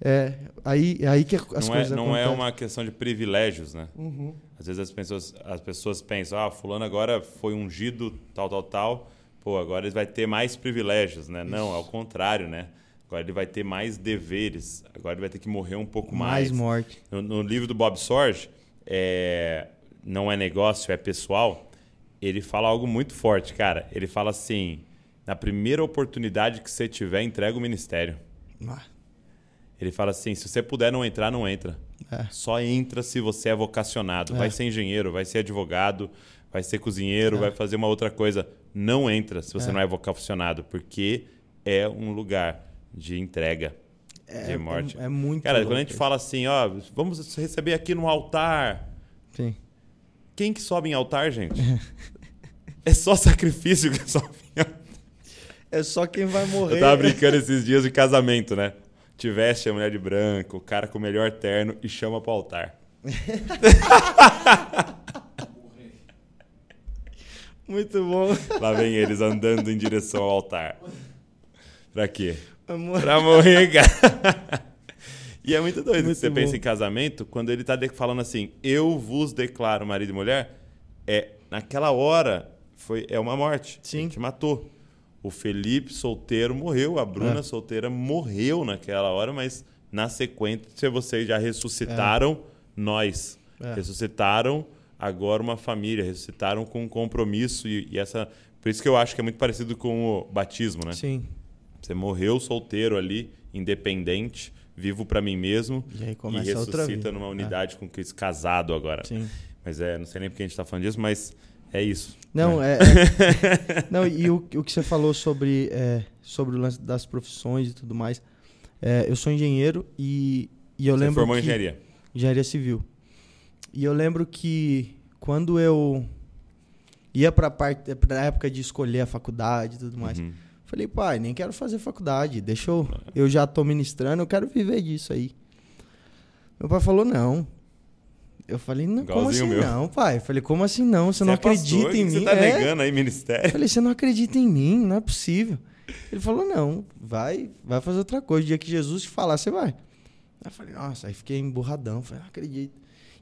é aí, é aí que as não é, coisas não é acontecem. uma questão de privilégios, né? Uhum. Às vezes as pessoas, as pessoas pensam, ah, fulano agora foi ungido, tal, tal, tal. Pô, agora ele vai ter mais privilégios, né? Não, é o contrário, né? Agora ele vai ter mais deveres. Agora ele vai ter que morrer um pouco mais mais. morte. No, no livro do Bob Sorge, é, não é negócio, é pessoal. Ele fala algo muito forte, cara. Ele fala assim: na primeira oportunidade que você tiver, entrega o ministério. Ah, Ele fala assim: se você puder não entrar, não entra. É. Só entra se você é vocacionado. Vai ser engenheiro, vai ser advogado, vai ser cozinheiro, vai fazer uma outra coisa. Não entra se você É. não é vocacionado, porque é um lugar de entrega, É, de morte. é, é muito. Cara, louco quando a gente fala assim, ó, vamos receber aqui no altar. Sim. Quem que sobe em altar, gente? é só sacrifício que sobe em altar. É só quem vai morrer. Eu tava brincando esses dias de casamento, né? Tiveste a mulher de branco, o cara com o melhor terno e chama pro altar. Muito bom. Lá vem eles andando em direção ao altar. Pra quê? Amor. Pra morrer, cara. E é muito doido. Muito você bom. pensa em casamento, quando ele tá falando assim, eu vos declaro marido e mulher, é naquela hora foi é uma morte. Sim. Ele te matou. O Felipe solteiro morreu, a Bruna É. solteira morreu naquela hora, mas na sequência vocês já ressuscitaram nós. É. Ressuscitaram agora uma família, ressuscitaram com um compromisso e, e essa por isso que eu acho que é muito parecido com o batismo, né? Sim. Você morreu solteiro ali, independente, vivo pra mim mesmo E aí e começa vida. ressuscita numa unidade com Cristo casado agora. Sim. Mas é, não sei nem porque a gente tá falando disso, mas é isso. Não, né? é. é- não, e o, o que você falou sobre, é, sobre o lance das profissões e tudo mais. É, eu sou engenheiro e, e eu Você lembro. formou que, engenharia. engenharia civil. E eu lembro que quando eu ia parte pra época de escolher a faculdade e tudo mais, Uhum. Falei, pai, nem quero fazer faculdade, deixa eu. Eu já tô ministrando, eu quero viver disso aí. Meu pai falou, não. Eu falei, não, como assim meu. não, pai? Eu falei, como assim não? Você, não é pastor, acredita que em mim? Você tá É. negando aí ministério? Eu falei, você não acredita em mim, não é possível. Ele falou, não, vai, vai fazer outra coisa. O dia que Jesus te falar, você vai. Aí eu falei, nossa, aí fiquei emburradão, falei, não acredito.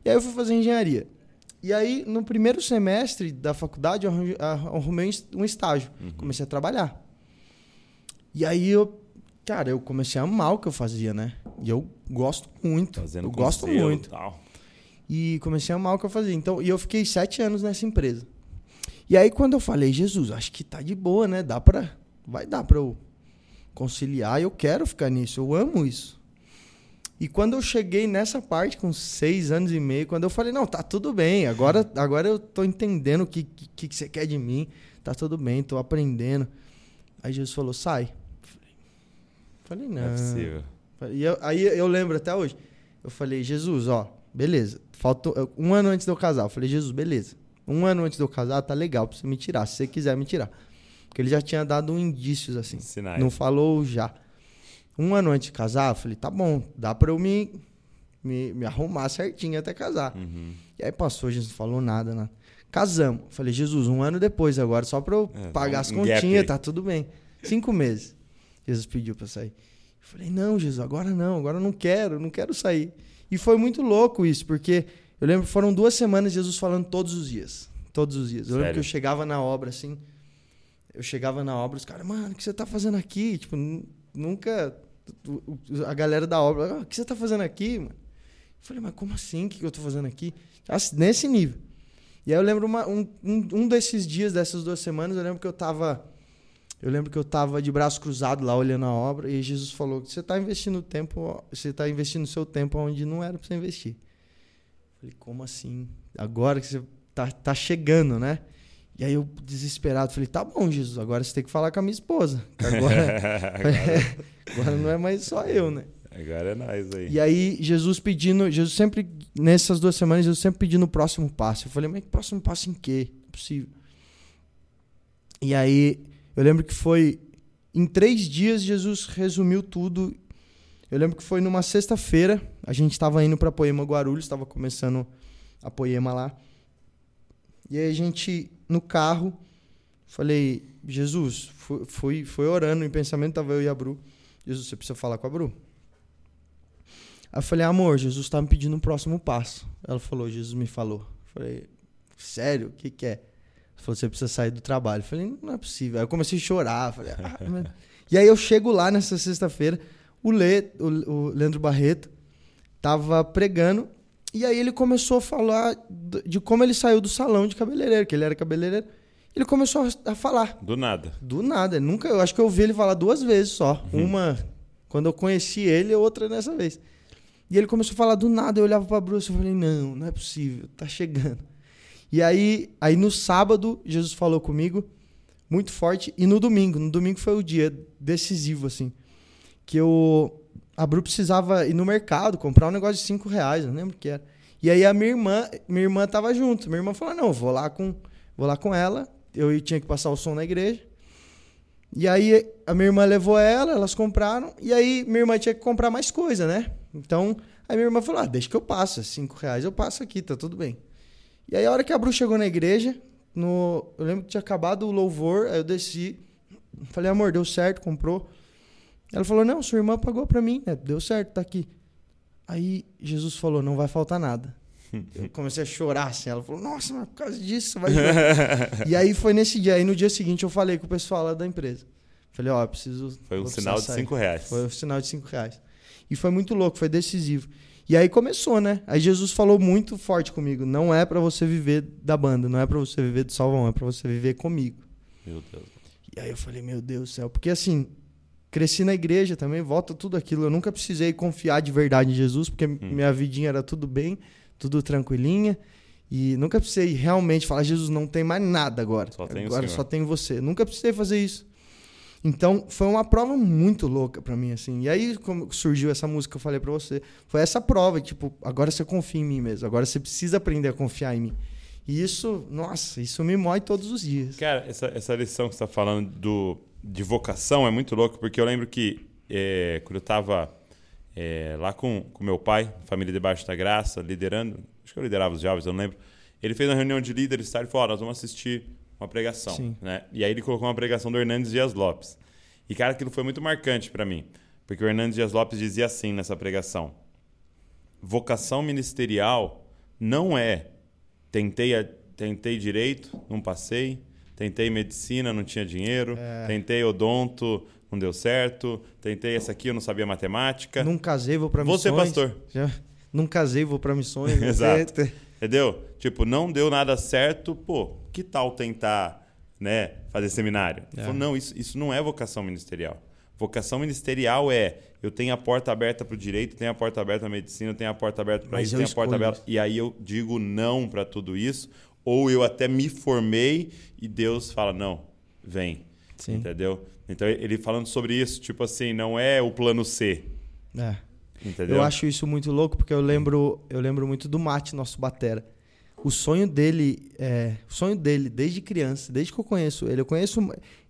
E aí eu fui fazer engenharia. E aí, no primeiro semestre da faculdade, eu arrumei um estágio. Uhum. Comecei a trabalhar. E aí eu, cara, eu comecei a amar o que eu fazia, né? E eu gosto muito. Fazendo eu gosto muito. Tal. E comecei a amar o que eu fazia. Então, e eu fiquei sete anos nessa empresa. E aí, quando eu falei, Jesus, acho que tá de boa, né? Dá pra. Vai dar pra eu conciliar. Eu quero ficar nisso. Eu amo isso. E quando eu cheguei nessa parte, com seis anos e meio, quando eu falei, não, tá tudo bem. Agora, agora eu tô entendendo o que, que, que você quer de mim. Tá tudo bem, tô aprendendo. Aí Jesus falou, sai. Falei, Não não. é possível. E eu- aí eu lembro até hoje. Eu falei, Jesus, ó, beleza. Faltou um ano antes de eu casar. Eu falei, Jesus, beleza. Um ano antes de eu casar, tá legal pra você me tirar, se você quiser me tirar. Porque ele já tinha dado um indícios assim. Sinais. Não falou já. Um ano antes de casar, eu falei, tá bom, dá pra eu me, me, me arrumar certinho até casar. Uhum. E aí passou, Jesus não falou nada, nada. Casamos. Eu Falei, Jesus, um ano depois agora, só pra eu É, pagar um- as continhas, tá tudo bem. Cinco meses. Jesus pediu pra sair. Eu falei, não, Jesus, agora não, agora eu não quero, não quero sair. E foi muito louco isso, porque eu lembro que foram duas semanas Jesus falando todos os dias. Todos os dias. Eu lembro Sério? que eu chegava na obra assim. Eu chegava na obra, os caras, mano, o que você tá fazendo aqui? Tipo, nu- nunca. A galera da obra, "Ah, o que você tá fazendo aqui, mano? Eu falei, mas como assim? O que que eu tô fazendo aqui? Assim, Nesse nível. E aí eu lembro uma- um, um, um desses dias, dessas duas semanas, eu lembro que eu tava. Eu lembro que eu tava de braço cruzado lá olhando a obra e Jesus falou que você tá investindo tempo, você tá investindo seu tempo onde não era pra você investir. Eu falei, como assim? Agora que você tá, tá chegando, né? E aí eu desesperado falei, tá bom, Jesus, agora você tem que falar com a minha esposa. Agora, agora, agora não é mais só eu, né? agora é nós aí. E aí, Jesus pedindo, Jesus sempre, nessas duas semanas, Jesus sempre pedindo o próximo passo. Eu falei, mas próximo passo em quê? Não é possível. E aí, eu lembro que foi em três dias, Jesus resumiu tudo. Eu lembro que foi numa sexta-feira, a gente estava indo para Poema Guarulhos, estava começando a Poema lá. E aí a gente, no carro, falei, Jesus, fui, fui, fui orando em pensamento, tava eu e a Bru. Jesus, você precisa falar com a Bru. Aí eu falei, amor, Jesus tá me pedindo um próximo passo. Ela falou, Jesus me falou. Eu falei, sério? O que que é? Falou, você precisa sair do trabalho. Eu falei, não é possível. Aí eu comecei a chorar. Falei, ah. E aí eu chego lá nessa sexta-feira, o, Le, o, o Leandro Barreto tava pregando e aí ele começou a falar de como ele saiu do salão de cabeleireiro, que ele era cabeleireiro. Ele começou a falar. Do nada. Do nada. Nunca, eu acho que eu ouvi ele falar duas vezes só. Uhum. Uma quando eu conheci ele outra nessa vez. E ele começou a falar do nada, eu olhava para Bruce e falei: "Não, não é possível, tá chegando". E aí, aí no sábado Jesus falou comigo muito forte e no domingo, no domingo foi o dia decisivo assim, que eu a Bru precisava ir no mercado comprar um negócio de cinco reais, não lembro o que era. E aí a minha irmã, minha irmã tava junto. Minha irmã falou: "Não, vou lá com vou lá com ela eu tinha que passar o som na igreja. E aí a minha irmã levou ela, elas compraram, e aí minha irmã tinha que comprar mais coisa, né? Então, a minha irmã falou: ah, deixa que eu passo, é cinco reais eu passo aqui, tá tudo bem. E aí a hora que a Bru chegou na igreja, no, eu lembro que tinha acabado o louvor, aí eu desci, falei, amor, deu certo, comprou. Ela falou, não, sua irmã pagou pra mim, né? Deu certo, tá aqui. Aí Jesus falou, não vai faltar nada. Eu comecei a chorar assim. Ela falou, nossa, mas por causa disso vai E aí foi nesse dia. Aí no dia seguinte eu falei com o pessoal lá da empresa. Falei, ó, oh, preciso. Foi um sinal de cinco reais. Foi um sinal de cinco reais. E foi muito louco, foi decisivo. E aí começou, né? Aí Jesus falou muito forte comigo. Não é para você viver da banda, não é para você viver do salvão, é para você viver comigo. Meu Deus. E aí eu falei, meu Deus do céu. Porque assim, cresci na igreja também, volta tudo aquilo. Eu nunca precisei confiar de verdade em Jesus, porque hum. minha vidinha era tudo bem tudo tranquilinha. E nunca precisei realmente falar, Jesus, não tem mais nada agora. Só agora só tem você. Nunca precisei fazer isso. Então, foi uma prova muito louca para mim, assim. E aí, como surgiu essa música que eu falei para você, foi essa prova, tipo, agora você confia em mim mesmo. Agora você precisa aprender a confiar em mim. E isso, nossa, isso me mói todos os dias. Cara, essa, essa lição que você tá falando do, de vocação é muito louco, porque eu lembro que é, quando eu tava é, lá com, com meu pai, família debaixo da graça, liderando, acho que eu liderava os jovens, eu não lembro. Ele fez uma reunião de líderes e falou: nós vamos assistir uma pregação. Né? E aí ele colocou uma pregação do Hernandes Dias Lopes. E, cara, aquilo foi muito marcante para mim, porque o Hernandes Dias Lopes dizia assim nessa pregação: vocação ministerial não é tentei, tentei direito, não passei, tentei medicina, não tinha dinheiro, é. tentei odonto, não deu certo. Tentei essa aqui, eu não sabia matemática. Não casei, vou para missões. Você, pastor. Já. Não casei, vou para missões. Exato. Entendeu? Tipo, não deu nada certo, pô, que tal tentar, né, fazer seminário? É. Falou, não, isso, isso não é vocação ministerial. Vocação ministerial é eu tenho a porta aberta para o direito, tenho a porta aberta para a medicina, tenho a porta aberta para isso, tenho a porta aberta. E aí eu digo não para tudo isso, ou eu até me formei e Deus fala: não, vem. Sim. Entendeu? Então ele falando sobre isso, tipo assim, não é o plano C. É. Entendeu? Eu acho isso muito louco porque eu lembro, eu lembro muito do Mate, nosso batera. O sonho dele, é, o sonho dele desde criança, desde que eu conheço ele, eu conheço,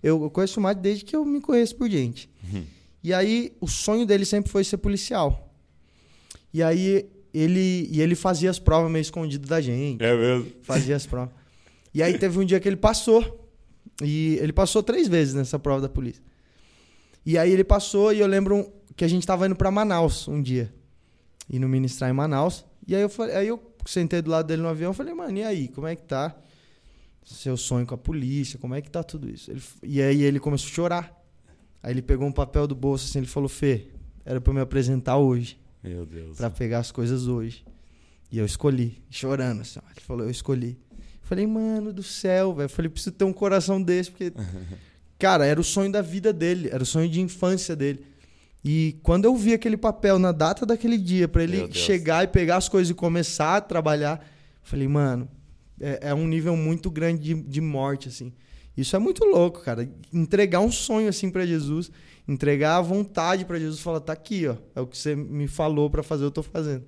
eu conheço o Mate desde que eu me conheço por gente. Uhum. E aí o sonho dele sempre foi ser policial. E aí ele, e ele fazia as provas meio escondido da gente. É mesmo. Fazia as provas. E aí teve um dia que ele passou e ele passou três vezes nessa prova da polícia. E aí ele passou e eu lembro que a gente tava indo para Manaus um dia. Indo ministrar em Manaus. E aí eu, falei, aí eu sentei do lado dele no avião e falei, mano, e aí, como é que tá? Seu sonho com a polícia, como é que tá tudo isso? Ele, e aí ele começou a chorar. Aí ele pegou um papel do bolso assim, ele falou, Fê, era para me apresentar hoje. Meu Deus. Pra pegar as coisas hoje. E eu escolhi, chorando assim. Ó. Ele falou, eu escolhi. Falei, mano do céu, velho. Falei, preciso ter um coração desse, porque. cara, era o sonho da vida dele, era o sonho de infância dele. E quando eu vi aquele papel na data daquele dia, para ele chegar e pegar as coisas e começar a trabalhar, falei, mano, é, é um nível muito grande de, de, morte, assim. Isso é muito louco, cara. Entregar um sonho assim para Jesus, entregar a vontade para Jesus, falar, tá aqui, ó, é o que você me falou para fazer, eu tô fazendo.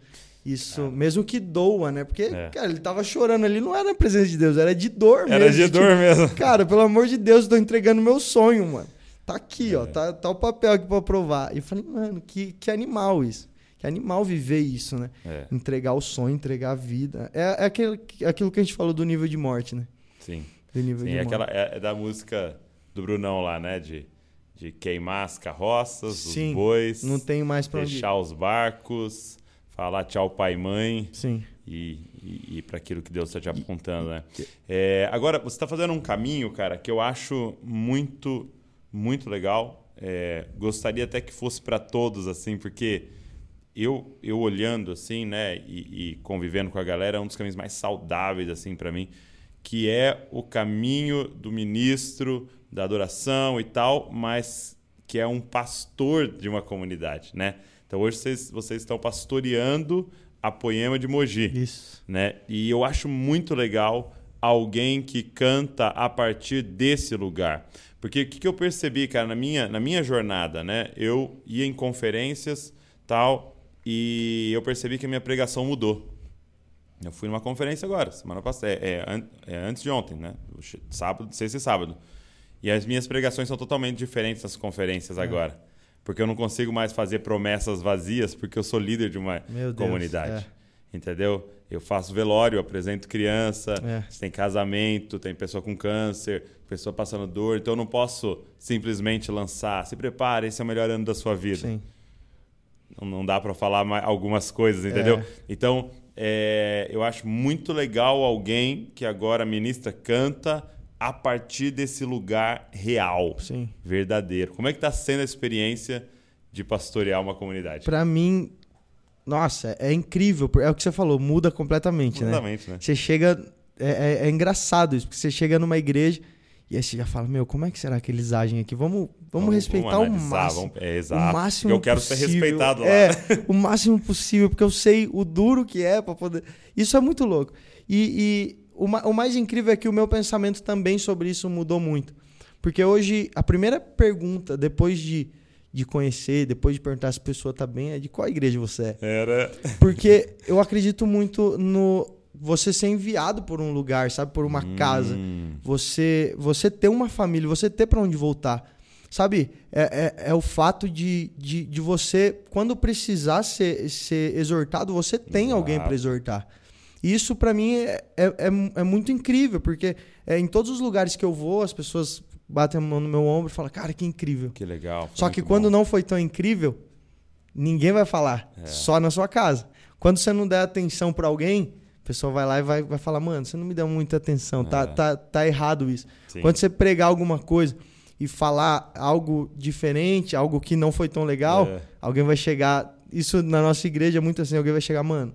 Isso, é. mesmo que doa, né? Porque, é. cara, ele tava chorando ali, não era a presença de Deus, era de dor mesmo. Era de dor tipo, mesmo. Cara, pelo amor de Deus, eu tô entregando meu sonho, mano. Tá aqui, ó, tá, tá o papel aqui pra provar. E eu falei, mano, que, que animal isso. Que animal viver isso, né? É. Entregar o sonho, entregar a vida. É, é aquilo, aquilo que a gente falou do nível de morte, né? Sim. Do nível Sim, de é, morte. aquela, é, é da música do Brunão lá, né? De, de queimar as carroças, Sim, os bois, Não tem mais pra onde deixar os barcos, falar tchau pai e mãe Sim. e, e, e para aquilo que Deus está te apontando, né? É, agora, você está fazendo um caminho, cara, que eu acho muito, muito legal. É, gostaria até que fosse para todos, assim, porque eu, eu olhando assim, né, e, e convivendo com a galera, é um dos caminhos mais saudáveis, assim, para mim, que é o caminho do ministro da adoração e tal, mas que é um pastor de uma comunidade, né? Então hoje vocês, vocês estão pastoreando a Poema de Mogi Isso. né? E eu acho muito legal alguém que canta a partir desse lugar. Porque o que, que eu percebi, cara, na minha, na minha jornada, né? Eu ia em conferências, tal, e eu percebi que a minha pregação mudou. Eu fui numa conferência agora, semana passada, é, é é antes de ontem, né? Sábado, sexta e sábado. E as minhas pregações são totalmente diferentes das conferências agora. Porque eu não consigo mais fazer promessas vazias, porque eu sou líder de uma Meu Deus, comunidade. Entendeu? Eu faço velório, eu apresento criança, É. tem casamento, tem pessoa com câncer, pessoa passando dor. Então eu não posso simplesmente lançar, se prepare, esse é o melhor ano da sua vida. Sim. Não, não dá para falar mais algumas coisas, entendeu? É. Então, é, eu acho muito legal alguém que agora ministra, canta a partir desse lugar real, Sim. verdadeiro. Como é que está sendo a experiência de pastorear uma comunidade? Pra mim, nossa, é incrível. É o que você falou, muda completamente, né? Completamente, né? Você chega. É, é- é engraçado isso, porque você chega numa igreja e aí você já fala, meu, como é que será que eles agem aqui? Vamos, vamos, respeitar o analisar, máximo. vamos- é, o exato. máximo eu quero ser possível. respeitado lá. É, o máximo possível, porque eu sei o duro que é para poder. Isso é muito louco. E, e o, o mais incrível é que o meu pensamento também sobre isso mudou muito. Porque hoje, a primeira pergunta, depois de, de conhecer, depois de perguntar se a pessoa tá bem, é de qual igreja você é. Era. Porque eu acredito muito no você ser enviado por um lugar, sabe? Por uma casa. Hum, Você, você ter uma família, você ter para onde voltar. Sabe? É, é, é o fato de, de, de você, quando precisar ser, ser exortado, você tem Exato. alguém para exortar. E Isso para mim é, é, é, é muito incrível, porque é, em todos os lugares que eu vou, as pessoas batem a mão no meu ombro e falam, cara, que incrível. que legal. Só que quando bom. não foi tão incrível, ninguém vai falar. É. Só na sua casa. Quando você não der atenção pra alguém, a pessoa vai lá e vai, vai falar, mano, você não me deu muita atenção, tá, É. tá, tá errado isso. Sim. Quando você pregar alguma coisa e falar algo diferente, algo que não foi tão legal, É. alguém vai chegar. Isso na nossa igreja é muito assim, alguém vai chegar, mano.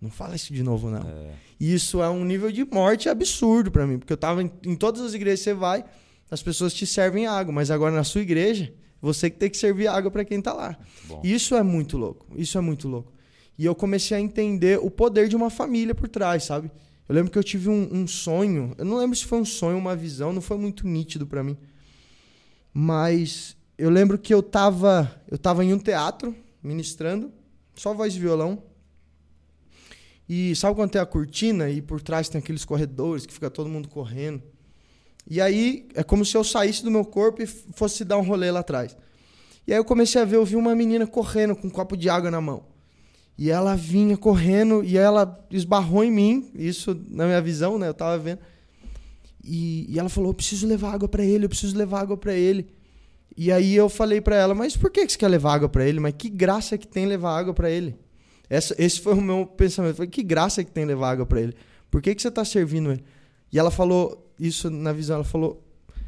Não fala isso de novo, não. É. Isso é um nível de morte absurdo pra mim, porque eu tava em, em todas as igrejas que você vai, as pessoas te servem água, mas agora na sua igreja, você que tem que servir água pra quem tá lá. Bom. Isso é muito louco. Isso é muito louco. E eu comecei a entender o poder de uma família por trás, sabe? Eu lembro que eu tive um, um sonho, eu não lembro se foi um sonho ou uma visão, não foi muito nítido pra mim. Mas eu lembro que eu tava, eu tava em um teatro ministrando, só voz e violão. E sabe quando tem a cortina e por trás tem aqueles corredores que fica todo mundo correndo? E aí é como se eu saísse do meu corpo e fosse dar um rolê lá atrás. E aí eu comecei a ver, eu vi uma menina correndo com um copo de água na mão. E ela vinha correndo e ela esbarrou em mim, isso na minha visão, né? Eu tava vendo. E, e ela falou: "Eu preciso levar água para ele, eu preciso levar água para ele". E aí eu falei para ela: "Mas por que que você quer levar água para ele? Mas que graça que tem levar água para ele?" Essa, esse foi o meu pensamento. Falei, que graça que tem levar água para ele. Por que, que você está servindo ele? E ela falou isso na visão. Ela falou,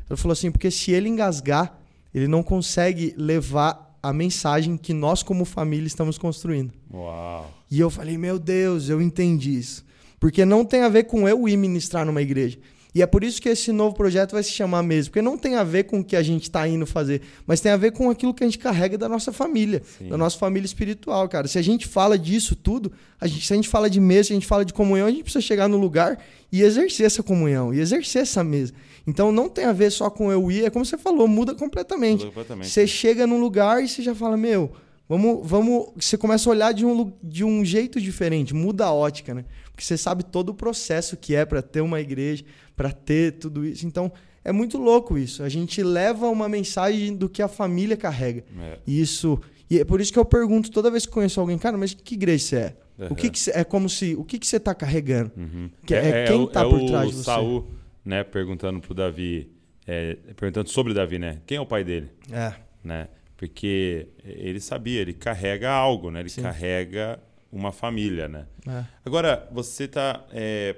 ela falou assim, porque se ele engasgar, ele não consegue levar a mensagem que nós como família estamos construindo. Uau. E eu falei, meu Deus, eu entendi isso. Porque não tem a ver com eu ir ministrar numa igreja. E é por isso que esse novo projeto vai se chamar mesmo. Porque não tem a ver com o que a gente está indo fazer, mas tem a ver com aquilo que a gente carrega da nossa família, Sim. da nossa família espiritual, cara. Se a gente fala disso tudo, a gente, se a gente fala de mesa, se a gente fala de comunhão, a gente precisa chegar no lugar e exercer essa comunhão, e exercer essa mesa. Então não tem a ver só com eu ir, é como você falou, muda completamente. Muda completamente. Você chega num lugar e você já fala, meu, vamos, vamos. Você começa a olhar de um, de um jeito diferente, muda a ótica, né? Porque você sabe todo o processo que é para ter uma igreja, para ter tudo isso. Então, é muito louco isso. A gente leva uma mensagem do que a família carrega. É. E isso. E é por isso que eu pergunto toda vez que conheço alguém, cara, mas que igreja você é? O que, que cê- é como se. O que, que você tá carregando? Que é, quem o- tá é por trás de você. Saul, né, perguntando pro Davi, é, perguntando sobre Davi, né? Quem é o pai dele? É. né? Porque ele sabia, ele carrega algo, né? Ele Sim. carrega uma família, né? é. Agora, você está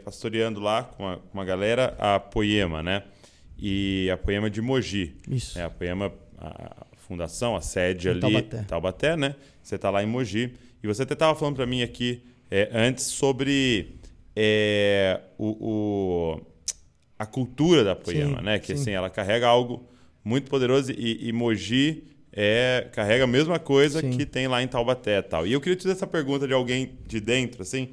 pastoreando lá com uma, uma galera a Poema, né? E a Poema de Mogi. Isso. É, a Poema, a fundação, a sede Em ali, Taubaté. Taubaté, né? Você está lá em Mogi. E você até estava falando para mim aqui é, antes sobre é, o, o- a cultura da Poema, Sim, né? Que sim. assim, ela carrega algo muito poderoso e, e Mogi é, carrega a mesma coisa Sim. que tem lá em Taubaté e tal. E eu queria te fazer essa pergunta de alguém de dentro, assim,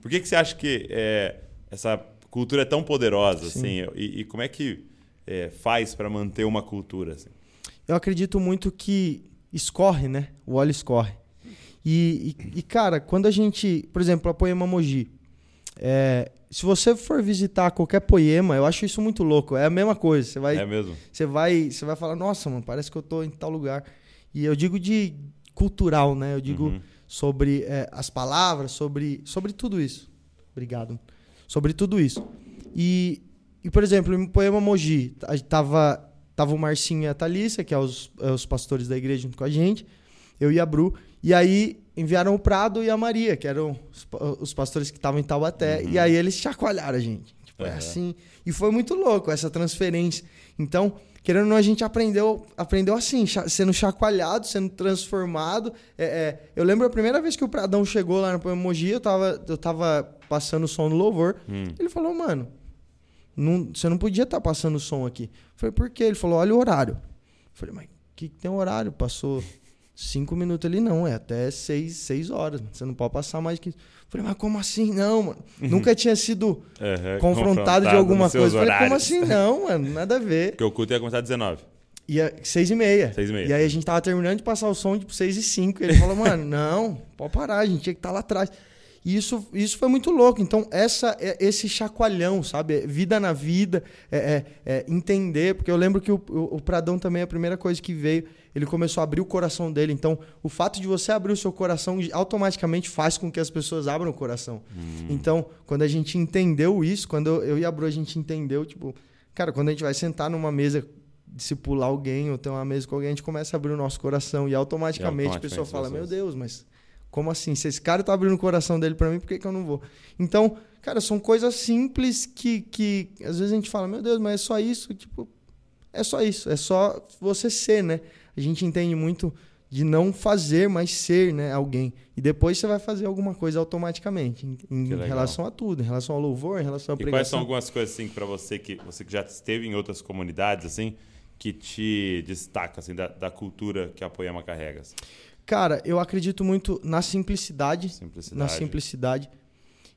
por que, que você acha que é, essa cultura é tão poderosa, Sim. assim? E, e como é que é, faz para manter uma cultura, assim? Eu acredito muito que escorre, né? O óleo escorre. E, e- e, cara, quando a gente. Por exemplo, a Poema Mogi. É, se você for visitar qualquer poema, eu acho isso muito louco. É a mesma coisa. Você vai, É mesmo? você vai, você vai falar, nossa, mano, parece que eu tô em tal lugar. E eu digo de cultural, né? Eu digo Uhum. sobre é, as palavras, sobre, sobre tudo isso. Obrigado. Sobre tudo isso. E, e por exemplo, no poema Mogi, a- tava, tava o Marcinho e a Thalissa, que é os, é os pastores da igreja junto com a gente, eu e a Bru. E aí enviaram o Prado e a Maria, que eram os, os pastores que estavam em Taubaté. E aí eles chacoalharam a gente. Tipo, é Uhum. assim. E foi muito louco essa transferência. Então, querendo ou não, a gente aprendeu, aprendeu assim, sendo chacoalhado, sendo transformado. É, é, eu lembro a primeira vez que o Pradão chegou lá no Mogi, eu tava, eu tava passando o som no louvor. Hum. Ele falou, mano, não- você não podia estar passando o som aqui. Eu falei, por quê? Ele falou, olha o horário. Eu falei, mas o que, que tem horário? Passou cinco minutos ali, não, é até seis, seis horas. mano. Você não pode passar mais que falei, mas como assim? Não, mano. Nunca tinha sido Uhum, confrontado de alguma coisa. Falei, como assim? Não, mano, nada a ver. Porque o culto ia começar às 19. Ia seis e meia. Seis e meia. E aí a gente tava terminando de passar o som, tipo, seis e cinco. E ele falou, mano, não, pode parar, a gente tinha que estar lá atrás. E isso, isso foi muito louco. Então, essa, é- esse chacoalhão, sabe? É Vida na vida, é, é- é entender. Porque eu lembro que o, o, o Pradão também, a primeira coisa que veio, ele começou a abrir o coração dele. Então, o fato de você abrir o seu coração automaticamente faz com que as pessoas abram o coração. Então, quando a gente entendeu isso, quando eu, eu e a Bru, a gente entendeu, tipo, cara, quando a gente vai sentar numa mesa discipular alguém ou ter uma mesa com alguém, a gente começa a abrir o nosso coração e automaticamente, E a pessoa automaticamente fala: Meu Deus, mas como assim? Se esse cara tá abrindo o coração dele para mim, por que, que eu não vou? Então, cara, são coisas simples que, que às vezes a gente fala: Meu Deus, mas é só isso? Tipo, é só isso, é só você ser, né? A gente entende muito de não fazer, mas ser, né, alguém. E depois você vai fazer alguma coisa automaticamente, em, em relação a tudo, em relação ao louvor, em relação à E quais são algumas coisas, assim, para você que você que já esteve em outras comunidades, assim, que te destaca, assim, da, da cultura que a Poema carrega? assim? Cara, eu acredito muito na simplicidade, Simplicidade. na simplicidade.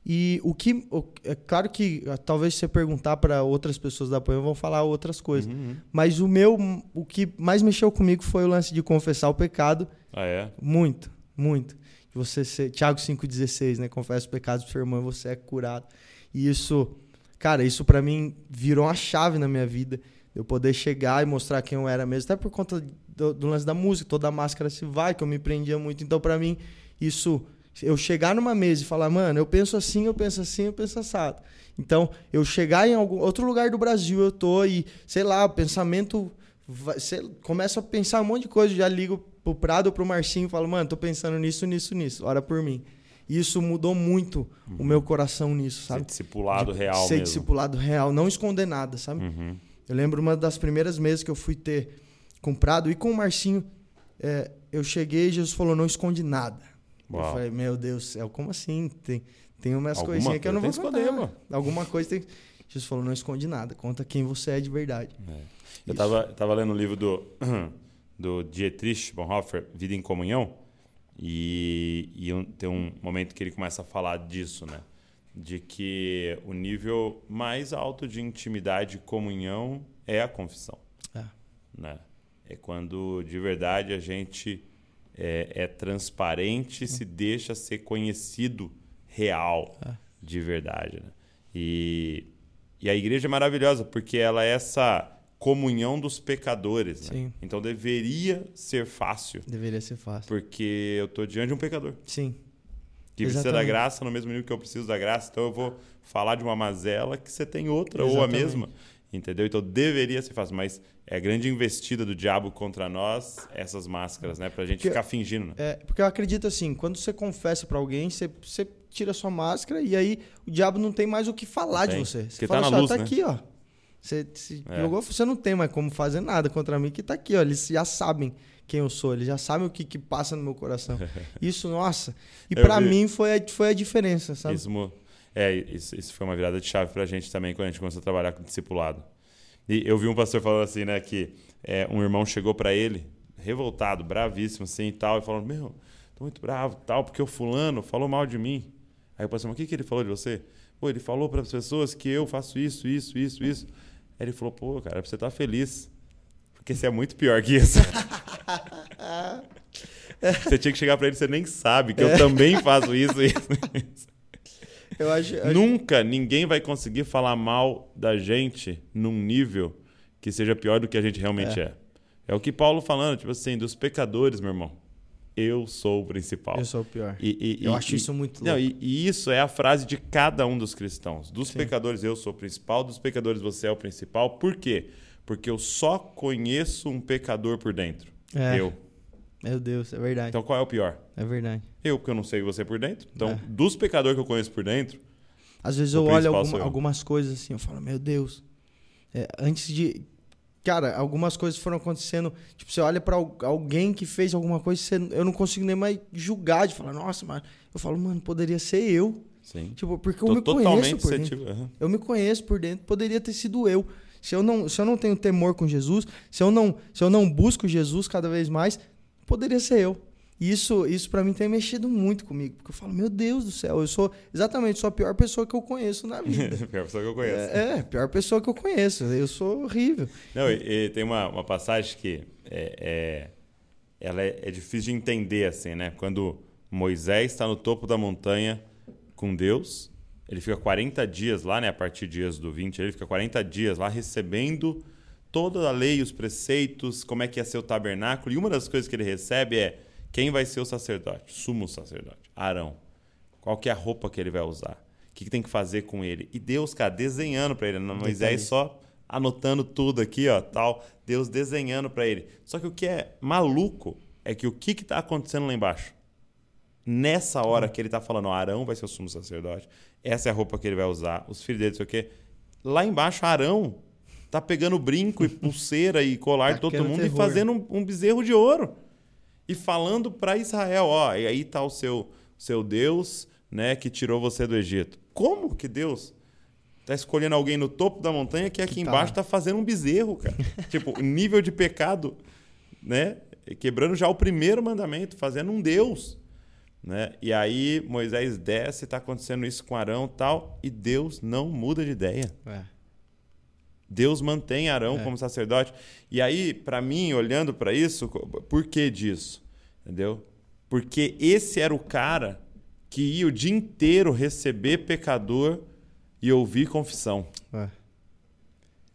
E o que. o- é claro que ah, talvez se você perguntar para outras pessoas da Poema vão falar outras coisas. Uhum. Mas o meu. O que mais mexeu comigo foi o lance de confessar o pecado. Ah, é? Muito, muito. Você ser. Tiago 5,16, né? Confessa os pecados do seu irmão e você é curado. E isso. Cara, isso para mim virou uma chave na minha vida. Eu poder chegar e mostrar quem eu era mesmo. Até por conta do, do lance da música, toda a máscara se vai, que eu me prendia muito. Então, para mim, isso. Eu chegar numa mesa e falar, mano, eu penso assim, eu penso assim, eu penso assado. Então, eu chegar em algum outro lugar do Brasil, eu tô e, sei lá, o pensamento. vai- sei- começo a pensar um monte de coisa, já ligo pro Prado ou pro Marcinho e falo, mano, tô pensando nisso, nisso, nisso, ora por mim. Isso mudou muito o meu coração nisso, Ser sabe? discipulado De real Ser mesmo. discipulado real, não esconder nada, sabe? Uhum. Eu lembro uma das primeiras mesas que eu fui ter com o Prado e com o Marcinho. é, eu cheguei e Jesus falou: não esconde nada. Eu Uau. falei: meu Deus do céu, como assim? Tem, tem umas Alguma coisinhas que eu não vou coisa tem que contar. esconder, Alguma coisa tem. Jesus falou: não esconde nada, conta quem você é de verdade. Eu tava, tava lendo um livro do, do Dietrich Bonhoeffer, Vida em Comunhão, e, e um- tem um momento que ele começa a falar disso, né? De que o nível mais alto de intimidade e comunhão é a confissão, É. né? É quando de verdade a gente é, é transparente e se deixa ser conhecido real É. de verdade, né? E, E a igreja é maravilhosa porque ela é essa comunhão dos pecadores. Né? Então deveria ser fácil, Deveria ser fácil. porque eu estou diante de um pecador Sim. que precisa da Exatamente. graça no mesmo nível que eu preciso da graça. Então eu vou falar de uma mazela que você tem outra ou a Exatamente. mesma. Entendeu? Então deveria ser fácil, mas é a grande investida do diabo contra nós essas máscaras, né? Pra gente Porque- ficar fingindo, né? É, porque eu acredito assim, quando você confessa pra alguém, você, você tira sua máscara e aí o diabo não tem mais o que falar de Tem. você. Você Porque fala tá assim, na ó, luz, tá né? aqui, ó. Você se É. jogou, você não tem mais como fazer nada contra mim, que tá aqui, ó. Eles já sabem quem eu sou, eles já sabem o que, que passa no meu coração. Isso, nossa. E vi- mim foi a, foi a diferença, sabe? Isso, é, isso, isso foi uma virada de chave pra gente também quando a gente começou a trabalhar com discipulado. E eu vi um pastor falando assim, né, que é, um irmão chegou pra ele, revoltado, bravíssimo assim e tal, e falando: Meu, tô muito bravo tal, porque o fulano falou mal de mim. Aí o pastor, mas o que, que ele falou de você? Pô, ele falou para as pessoas que eu faço isso, isso, isso, isso. Aí ele falou: Pô, cara, é pra você estar feliz. Porque você é muito pior que isso. você tinha que chegar pra ele, você nem sabe que eu também faço isso, isso, isso. Eu acho. eu- Nunca ninguém vai conseguir falar mal da gente num nível que seja pior do que a gente realmente é. É, o que Paulo falando, tipo assim, dos pecadores, meu irmão. Eu sou o principal. Eu sou o pior. E- e- Eu e- acho isso muito Não, louco. e, e isso é a frase de cada um dos cristãos. Dos Sim. pecadores eu sou o principal, dos pecadores você é o principal. Por quê? Porque eu só conheço um pecador por dentro. É. Eu. Meu Deus, é verdade. Então qual é o pior? É verdade. Eu, porque eu não sei você por dentro. Então, É. dos pecadores que eu conheço por dentro, Às vezes eu olho alguma- eu. algumas coisas assim, eu falo, meu Deus. É, antes de. Cara, algumas coisas foram acontecendo. Tipo, você olha pra al- alguém que fez alguma coisa, você- eu não consigo nem mais julgar, de falar, nossa, mas. Eu falo, mano, poderia ser eu. sim. Tipo, porque eu Tô me conheço por dentro. aham. Eu me conheço por dentro, poderia ter sido eu. Se eu não, se eu não tenho temor com Jesus, se eu não, se eu não busco Jesus cada vez mais, poderia ser eu. E isso, isso para mim tem mexido muito comigo, porque eu falo, meu Deus do céu, eu sou exatamente sou a pior pessoa que eu conheço na vida. Pior pessoa que eu conheço. é, é, a pior pessoa que eu conheço. Eu sou horrível. Não, e, e tem uma, uma passagem que é, é- ela é, é difícil de entender, assim, né? Quando Moisés está no topo da montanha com Deus, ele fica 40 dias lá, né? A partir de Êxodo 20, ele fica 40 dias lá recebendo toda a lei, os preceitos, como é que ia ser o tabernáculo. E uma das coisas que ele recebe é quem vai ser o sacerdote, sumo sacerdote, Arão. Qual que é a roupa que ele vai usar? O que, que tem que fazer com ele? E Deus, cara, desenhando para ele. Moisés Detalhista. só anotando tudo aqui, ó, tal. Deus desenhando para ele. Só que o que é maluco é que o que que tá acontecendo lá embaixo? Nessa hora que ele tá falando, ó, Arão vai ser o sumo sacerdote. Essa é a roupa que ele vai usar. Os filhos dele, não sei o quê. Lá embaixo, Arão tá pegando brinco e pulseira e colar de todo Tacando mundo e terror. fazendo um, um bezerro de ouro. E falando para Israel, ó, e aí tá o seu, seu Deus, né, que tirou você do Egito. Como que Deus tá escolhendo alguém no topo da montanha que aqui Que tá embaixo lá. tá fazendo um bezerro, cara? tipo, nível de pecado, né? Quebrando já o primeiro mandamento, fazendo um Deus. Né? E aí Moisés desce, tá acontecendo isso com Arão e tal, e Deus não muda de ideia. É. Deus mantém Arão É. como sacerdote. E aí, para mim, olhando para isso, por que disso? Entendeu? Porque esse era o cara que ia o dia inteiro receber pecador e ouvir confissão. É.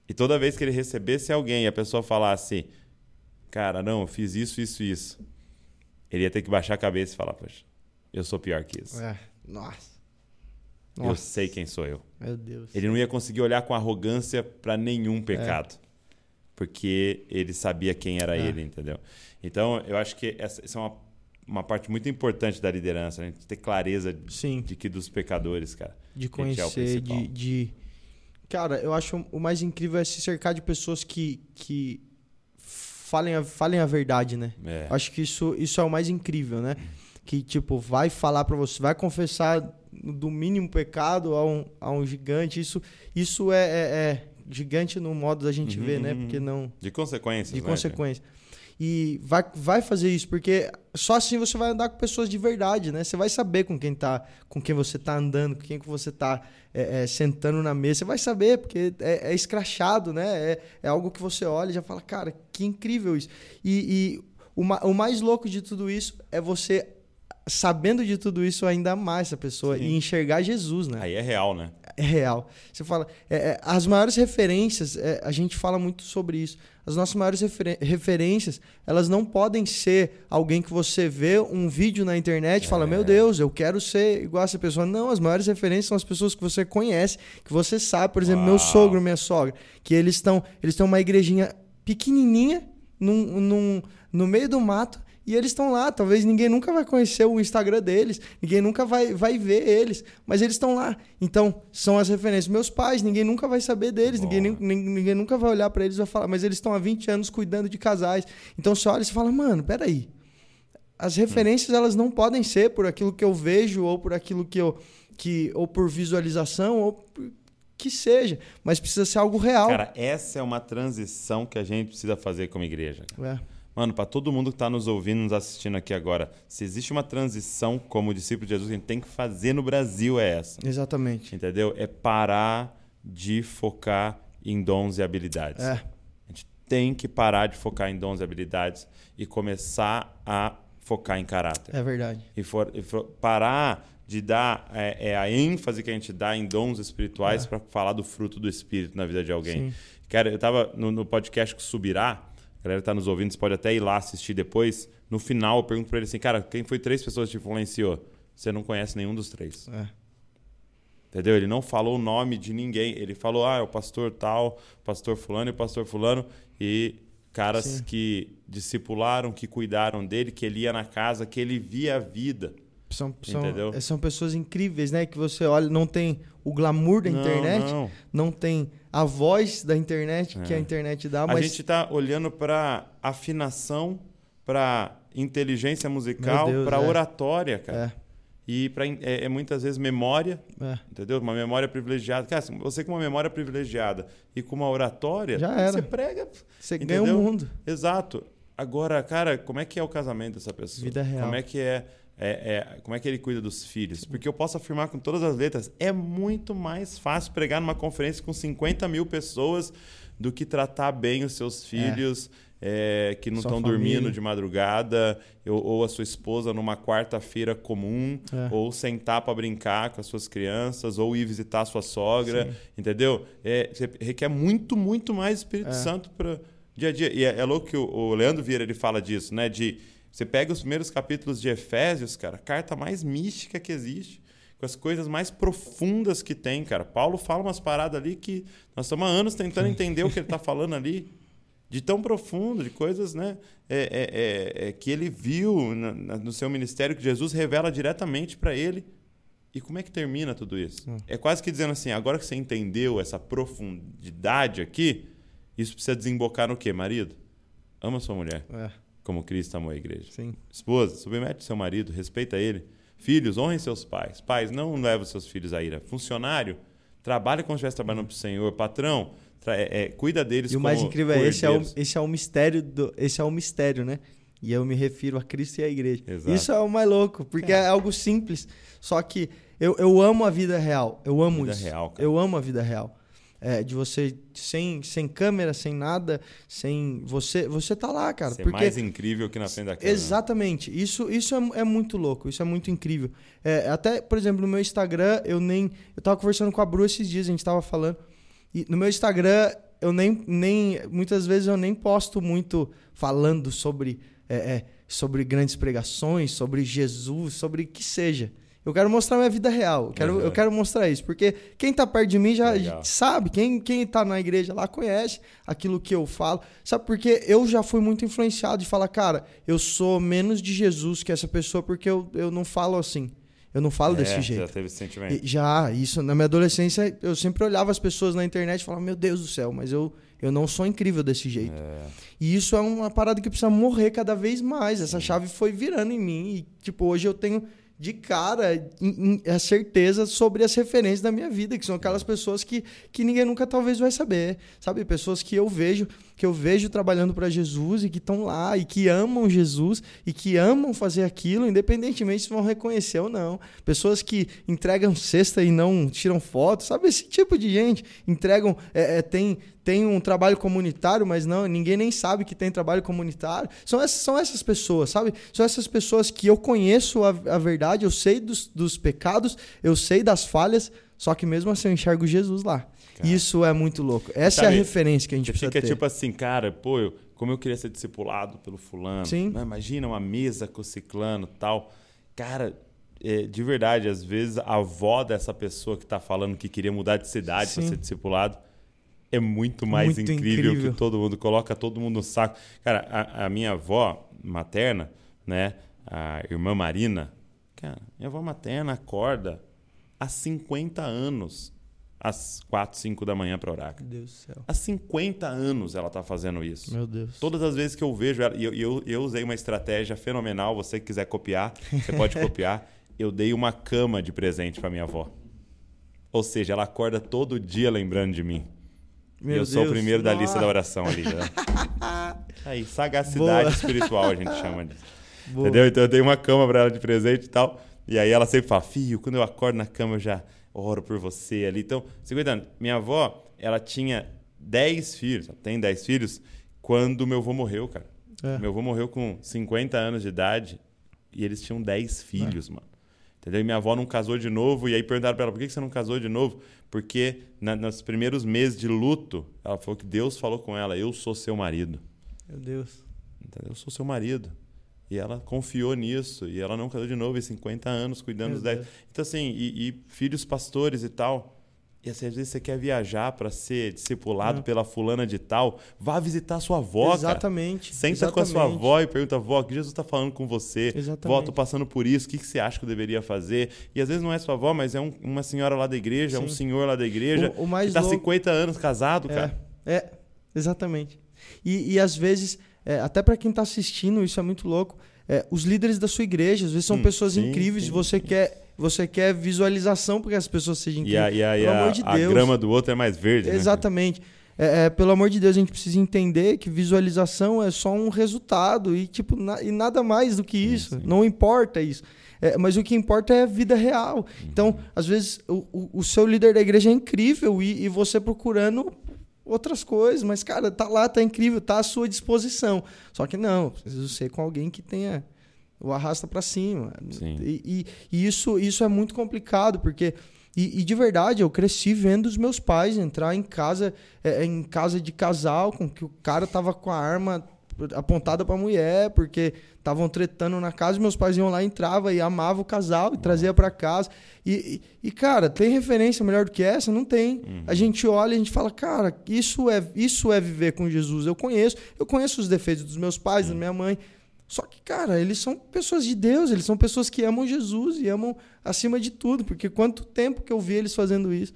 E toda vez que ele recebesse alguém e a pessoa falasse, cara, não, eu fiz isso, isso, isso, ele ia ter que baixar a cabeça e falar, poxa, eu sou pior que isso. É. Nossa. Eu Nossa. sei quem sou eu. Meu Deus. Ele não ia conseguir olhar com arrogância para nenhum pecado. Porque ele sabia quem era É. ele, entendeu? Então, eu acho que essa, essa é uma, uma parte muito importante da liderança, a gente ter clareza Sim. de que dos pecadores, cara. de é conhecer, principal. de, de. Cara, eu acho o mais incrível é se cercar de pessoas que, que falem, a, falem a verdade, né? É. Acho que isso, isso é o mais incrível, né? Que, tipo, vai falar pra você, vai confessar do mínimo pecado a um, a um gigante. Isso, isso é, é- é gigante no modo da gente Uhum, ver, né? uhum. Porque não. De consequências, De né, consequência. E vai, vai fazer isso, porque só assim você vai andar com pessoas de verdade, né? Você vai saber com quem tá, com quem você tá andando, com quem que você tá é, é, sentando na mesa. Você vai saber, porque é, é escrachado, né? É, é algo que você olha e já fala, cara, que incrível isso. E, e o, ma- o mais louco de tudo isso é você, sabendo de tudo isso, ainda amar essa pessoa Sim. e enxergar Jesus, né? Aí é real, né? é real. Você fala, é, é, as maiores referências, é, a gente fala muito sobre isso. As nossas maiores refer referências, elas não podem ser alguém que você vê um vídeo na internet e fala, meu Deus, eu quero ser igual essa pessoa. Não, as maiores referências são as pessoas que você conhece, que você sabe. Por exemplo, Uau. meu sogro, minha sogra, que eles estão eles têm uma igrejinha pequenininha num, num, no meio do mato e eles estão lá, talvez ninguém nunca vai conhecer o Instagram deles, ninguém nunca vai, vai ver eles, mas eles estão lá. Então, são as referências. Meus pais, ninguém nunca vai saber deles, ninguém, ninguém, ninguém nunca vai olhar para eles e vai falar, mas eles estão há 20 anos cuidando de casais. Então, você olha e fala, mano, peraí. As referências, hum. elas não podem ser por aquilo que eu vejo, ou por aquilo que eu. Que, ou por visualização, ou por, que seja, mas precisa ser algo real. Cara, essa é uma transição que a gente precisa fazer como igreja. É. Mano, para todo mundo que está nos ouvindo, nos assistindo aqui agora, se existe uma transição como discípulo de Jesus que a gente tem que fazer no Brasil é essa. Exatamente. Entendeu? É parar de focar em dons e habilidades. É. A gente tem que parar de focar em dons e habilidades e começar a focar em caráter. É verdade. E, for, e for, parar de dar é, é, a ênfase que a gente dá em dons espirituais é. para falar do fruto do Espírito na vida de alguém. Sim. Cara, eu estava no, no podcast que Subirá, galera que tá nos ouvindo, você pode até ir lá assistir depois. No final, eu pergunto para ele assim, cara, quem foi três pessoas que te influenciou? Você não conhece nenhum dos três. É. Entendeu? Ele não falou o nome de ninguém. Ele falou, ah, é o pastor tal, pastor fulano e o pastor fulano. E caras Sim. que discipularam, que cuidaram dele, que ele ia na casa, que ele via a vida. São, são, são pessoas incríveis, né? Que você olha, não tem o glamour da não, internet, não. não tem a voz da internet que a é. internet dá. Mas... A gente está olhando para afinação, para inteligência musical, para é. oratória, cara. É. E para é, é, muitas vezes memória, é. entendeu? Uma memória privilegiada. Cara, você com uma memória privilegiada e com uma oratória, Já era. você prega. Você entendeu? ganha o mundo. Exato. Agora, cara, como é que é o casamento dessa pessoa? Vida real. Como é que é é, é, como é que ele cuida dos filhos? Porque eu posso afirmar com todas as letras, é muito mais fácil pregar numa conferência com 50 mil pessoas do que tratar bem os seus filhos é. é que não estão dormindo de madrugada, ou, ou, a sua esposa numa quarta-feira comum, é. ou sentar para brincar com as suas crianças, ou ir visitar a sua sogra, Sim. entendeu? É, requer muito, muito mais Espírito é. Santo para dia a dia. E é, louco que o, o Leandro Vieira ele fala disso, né? De você pega os primeiros capítulos de Efésios, cara, a carta mais mística que existe, com as coisas mais profundas que tem, cara. Paulo fala umas paradas ali que nós estamos há anos tentando entender o que ele está falando ali. De tão profundo, de coisas né, é, é, é, é que ele viu no, no seu ministério, que Jesus revela diretamente para ele. E como é que termina tudo isso? Hum. É quase que dizendo assim: agora que você entendeu essa profundidade aqui, isso precisa desembocar no quê, marido? Ama sua mulher. É como Cristo amou a igreja. Sim. Esposa, submete seu marido, respeita ele. Filhos, honrem seus pais. Pais, não levem seus filhos à ira. Funcionário, trabalhe como se estivesse trabalhando para o Senhor. Patrão, é, é, cuida deles E o mais incrível é esse, é o, esse é o mistério do, esse é o mistério, né? E eu me refiro a Cristo e à igreja. Exato. Isso é o mais louco, porque é, é algo simples. Só que eu, eu amo a vida real. Eu amo vida isso. Real, eu amo a vida real é, de você sem, sem câmera, sem nada, sem você você tá lá, cara. Ser porque mais incrível que na frente da câmera. Exatamente. Isso isso é, é muito louco. Isso é muito incrível. É, até por exemplo no meu Instagram eu nem eu tava conversando com a Bru esses dias a gente tava falando e no meu Instagram eu nem nem muitas vezes eu nem posto muito falando sobre é, é sobre grandes pregações, sobre Jesus, sobre que seja. Eu quero mostrar minha vida real. Eu quero, uhum. eu quero mostrar isso. Porque quem está perto de mim já Legal. sabe. Quem, quem tá na igreja lá conhece aquilo que eu falo. Sabe porque eu já fui muito influenciado de falar, cara, eu sou menos de Jesus que essa pessoa porque eu, eu não falo assim. Eu não falo é, desse jeito. Já teve esse sentimento. E, já, isso. Na minha adolescência, eu sempre olhava as pessoas na internet e falava, meu Deus do céu, mas eu, eu não sou incrível desse jeito. É. E isso é uma parada que precisa morrer cada vez mais. Essa chave foi virando em mim. E, tipo, hoje eu tenho de cara a certeza sobre as referências da minha vida, que são aquelas pessoas que, que ninguém nunca talvez vai saber, sabe? Pessoas que eu vejo, que eu vejo trabalhando para Jesus e que estão lá e que amam Jesus e que amam fazer aquilo, independentemente se vão reconhecer ou não. Pessoas que entregam cesta e não tiram foto, sabe? Esse tipo de gente entregam, é, é, tem tem um trabalho comunitário, mas não, ninguém nem sabe que tem trabalho comunitário. São essas, são essas pessoas, sabe? São essas pessoas que eu conheço a, a verdade, eu sei dos, dos pecados, eu sei das falhas, só que mesmo assim eu enxergo Jesus lá. Cara. Isso é muito louco. Essa Sabe, é a referência que a gente precisa fica ter. tipo assim, cara, pô, eu, como eu queria ser discipulado pelo fulano. Sim. Né? Imagina uma mesa com o ciclano tal. Cara, é, de verdade, às vezes a avó dessa pessoa que está falando que queria mudar de cidade para ser discipulado é muito mais muito incrível, incrível, que todo mundo. Coloca todo mundo no saco. Cara, a, a minha avó materna, né? A irmã Marina, cara, minha avó materna acorda há 50 anos às 4, 5 da manhã para orar. Meu Deus do céu. Há 50 anos ela está fazendo isso. Meu Deus. Todas as vezes que eu vejo ela, e eu, eu, eu usei uma estratégia fenomenal, você que quiser copiar, você pode copiar. Eu dei uma cama de presente para minha avó. Ou seja, ela acorda todo dia lembrando de mim. Meu eu Deus. sou o primeiro da Nossa. lista da oração ali. Já. Aí, sagacidade Boa. espiritual a gente chama disso. Boa. Entendeu? Então eu dei uma cama para ela de presente e tal. E aí ela sempre fala, filho, quando eu acordo na cama eu já oro por você ali. Então, se cuidando, minha avó, ela tinha 10 filhos, ela tem 10 filhos, quando meu avô morreu, cara. É. Meu avô morreu com 50 anos de idade e eles tinham 10 filhos, mano. Entendeu? E minha avó não casou de novo. E aí perguntaram pra ela, por que você não casou de novo? Porque na, nos primeiros meses de luto, ela falou que Deus falou com ela, eu sou seu marido. Meu Deus. Entendeu? Eu sou seu marido. E ela confiou nisso. E ela não casou de novo, e 50 anos cuidando Meu dos 10. Deus. Então, assim, e, e filhos pastores e tal. E assim, às vezes você quer viajar para ser discipulado Não. pela fulana de tal. Vá visitar sua avó, cara. Exatamente. Senta com a sua Exatamente. avó e pergunta, avó, o que Jesus está falando com você? Exatamente. Vó, tô passando por isso, o que, que você acha que eu deveria fazer? E às vezes não é sua avó, mas é um- uma senhora lá da igreja, é um Sim. senhor lá da igreja, O- o mais que tá louco- 50 anos casado, cara. É, é exatamente. E, e às vezes, é, até para quem está assistindo, isso é muito louco. é, os líderes da sua igreja, às vezes são Hum, pessoas sim, incríveis sim, você quer você quer visualização porque as pessoas sejam E a, incríveis. e a, e Pelo a- amor de a Deus. grama do outro é mais verde, né? Exatamente. É, é, pelo amor de Deus, a gente precisa entender que visualização é só um resultado e, tipo, na- e nada mais do que isso. Não importa isso. É, mas o que importa é a vida real. Uhum. Então, às vezes, o, o- o seu líder da igreja é incrível e, e você procurando outras coisas, mas, cara, tá lá, tá incrível, tá à sua disposição. Só que não, preciso ser com alguém que tenha o arrasta pra cima. E, e- e isso, isso é muito complicado, porque. E, e de verdade, eu cresci vendo os meus pais entrar em casa, é, em casa de casal, com que o cara tava com a arma apontada pra mulher, porque estavam tretando na casa, e meus pais iam lá, entrava e amava o casal e trazia pra casa. E, e, e, cara, tem referência melhor do que essa? Não tem. A gente olha e a gente fala, cara, isso é, isso é viver com Jesus. Eu conheço, eu conheço os defeitos dos meus pais, da minha mãe. Só que, cara, eles são pessoas de Deus, eles são pessoas que amam Jesus e amam acima de tudo, porque quanto tempo que eu vi eles fazendo isso.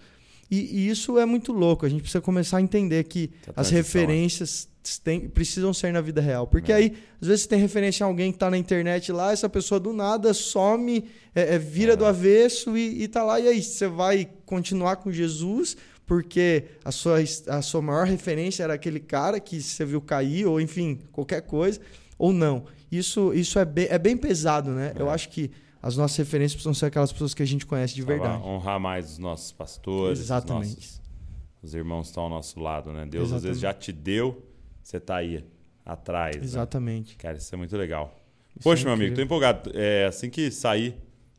E, e isso é muito louco. A gente precisa começar a entender que as transição, referências têm- precisam ser na vida real. Porque É. aí, às vezes, você tem referência a alguém que está na internet lá, essa pessoa do nada some, é, é, vira do avesso e, e tá lá. E aí, você vai continuar com Jesus porque a sua, a sua maior referência era aquele cara que você viu cair, ou enfim, qualquer coisa, ou não. Isso, isso é, bem, é bem pesado, né? Eu acho que as nossas referências precisam ser aquelas pessoas que a gente conhece de verdade. honrar mais os nossos pastores, Exatamente. Os, nossos- os irmãos estão ao nosso lado, né? Deus às vezes Exatamente. já te deu, você tá aí atrás. né? Exatamente. Cara, isso é muito legal. Isso Poxa, é meu amigo, tô empolgado. É, assim que sair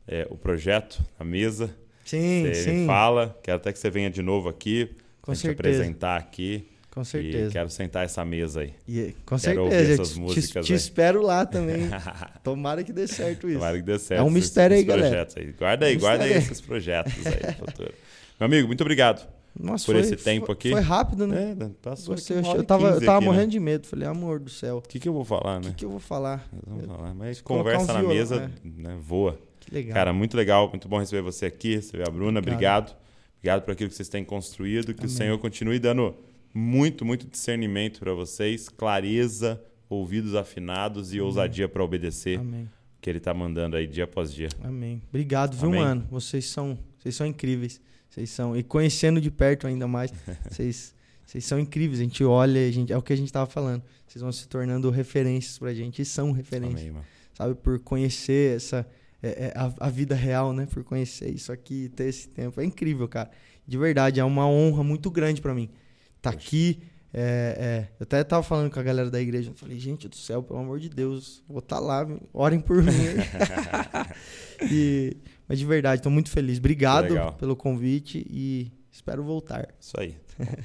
é, o projeto, a mesa, Sim, você sim. fala. Quero até que você venha de novo aqui. Com pra certeza. apresentar aqui. Com E certeza. quero sentar essa mesa aí. E, com Quero ouvir certeza. essas Te- te, músicas te aí. espero lá também. Tomara que dê certo isso. Tomara que dê certo. É um mistério aí, galera. aí. Guarda aí, Um guarda aí esses projetos aí, futuro. Meu amigo, muito obrigado. Nossa, por foi- esse tempo foi- aqui. Foi rápido, né? É, passou Você- aqui eu e tava, eu 15 tava aqui, né? morrendo de medo. Falei, amor do céu, O que, que eu vou falar, o né? que, que eu vou falar? Vamos falar. Mas conversa um na mesa, né, voa. Que legal. Cara, muito legal, muito bom receber você aqui, receber a Bruna. Obrigado. Obrigado. Obrigado por aquilo que vocês têm construído. Que Amém. o Senhor continue dando muito, muito discernimento para vocês, clareza, ouvidos afinados e ousadia para obedecer Amém. o que Ele está mandando aí dia após dia. Amém. Obrigado, viu, Amém. mano? Vocês são, vocês são incríveis. Vocês são. E conhecendo de perto ainda mais, vocês, vocês são incríveis. A gente olha, a gente, é o que a gente tava falando. Vocês vão se tornando referências pra gente e são referências. Amém, mano. Sabe? Por conhecer essa. é, é, a, a vida real, né? Por conhecer isso aqui, ter esse tempo. É incrível, cara. De verdade, é uma honra muito grande pra mim tá aqui. É, é, eu até tava falando com a galera da igreja. Eu falei, gente do céu, pelo amor de Deus, vou estar tá lá, orem por mim. e, mas de verdade, tô muito feliz. Obrigado pelo convite e espero voltar. Isso aí.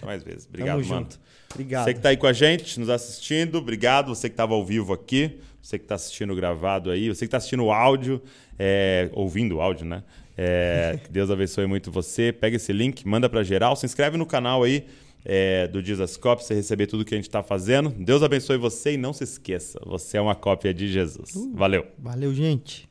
Mais vezes. Obrigado, Tamo mano. Junto. Obrigado. Você que tá aí com a gente, nos assistindo, obrigado. Você que estava ao vivo aqui, você que está assistindo gravado aí, você que está assistindo o áudio, é, ouvindo o áudio, né? É, que Deus abençoe muito você. Pega esse link, manda para geral, se inscreve no canal aí é, do Dizascope, você receber tudo que a gente está fazendo. Deus abençoe você e não se esqueça, você é uma cópia de Jesus. Uh, Valeu. Valeu, gente.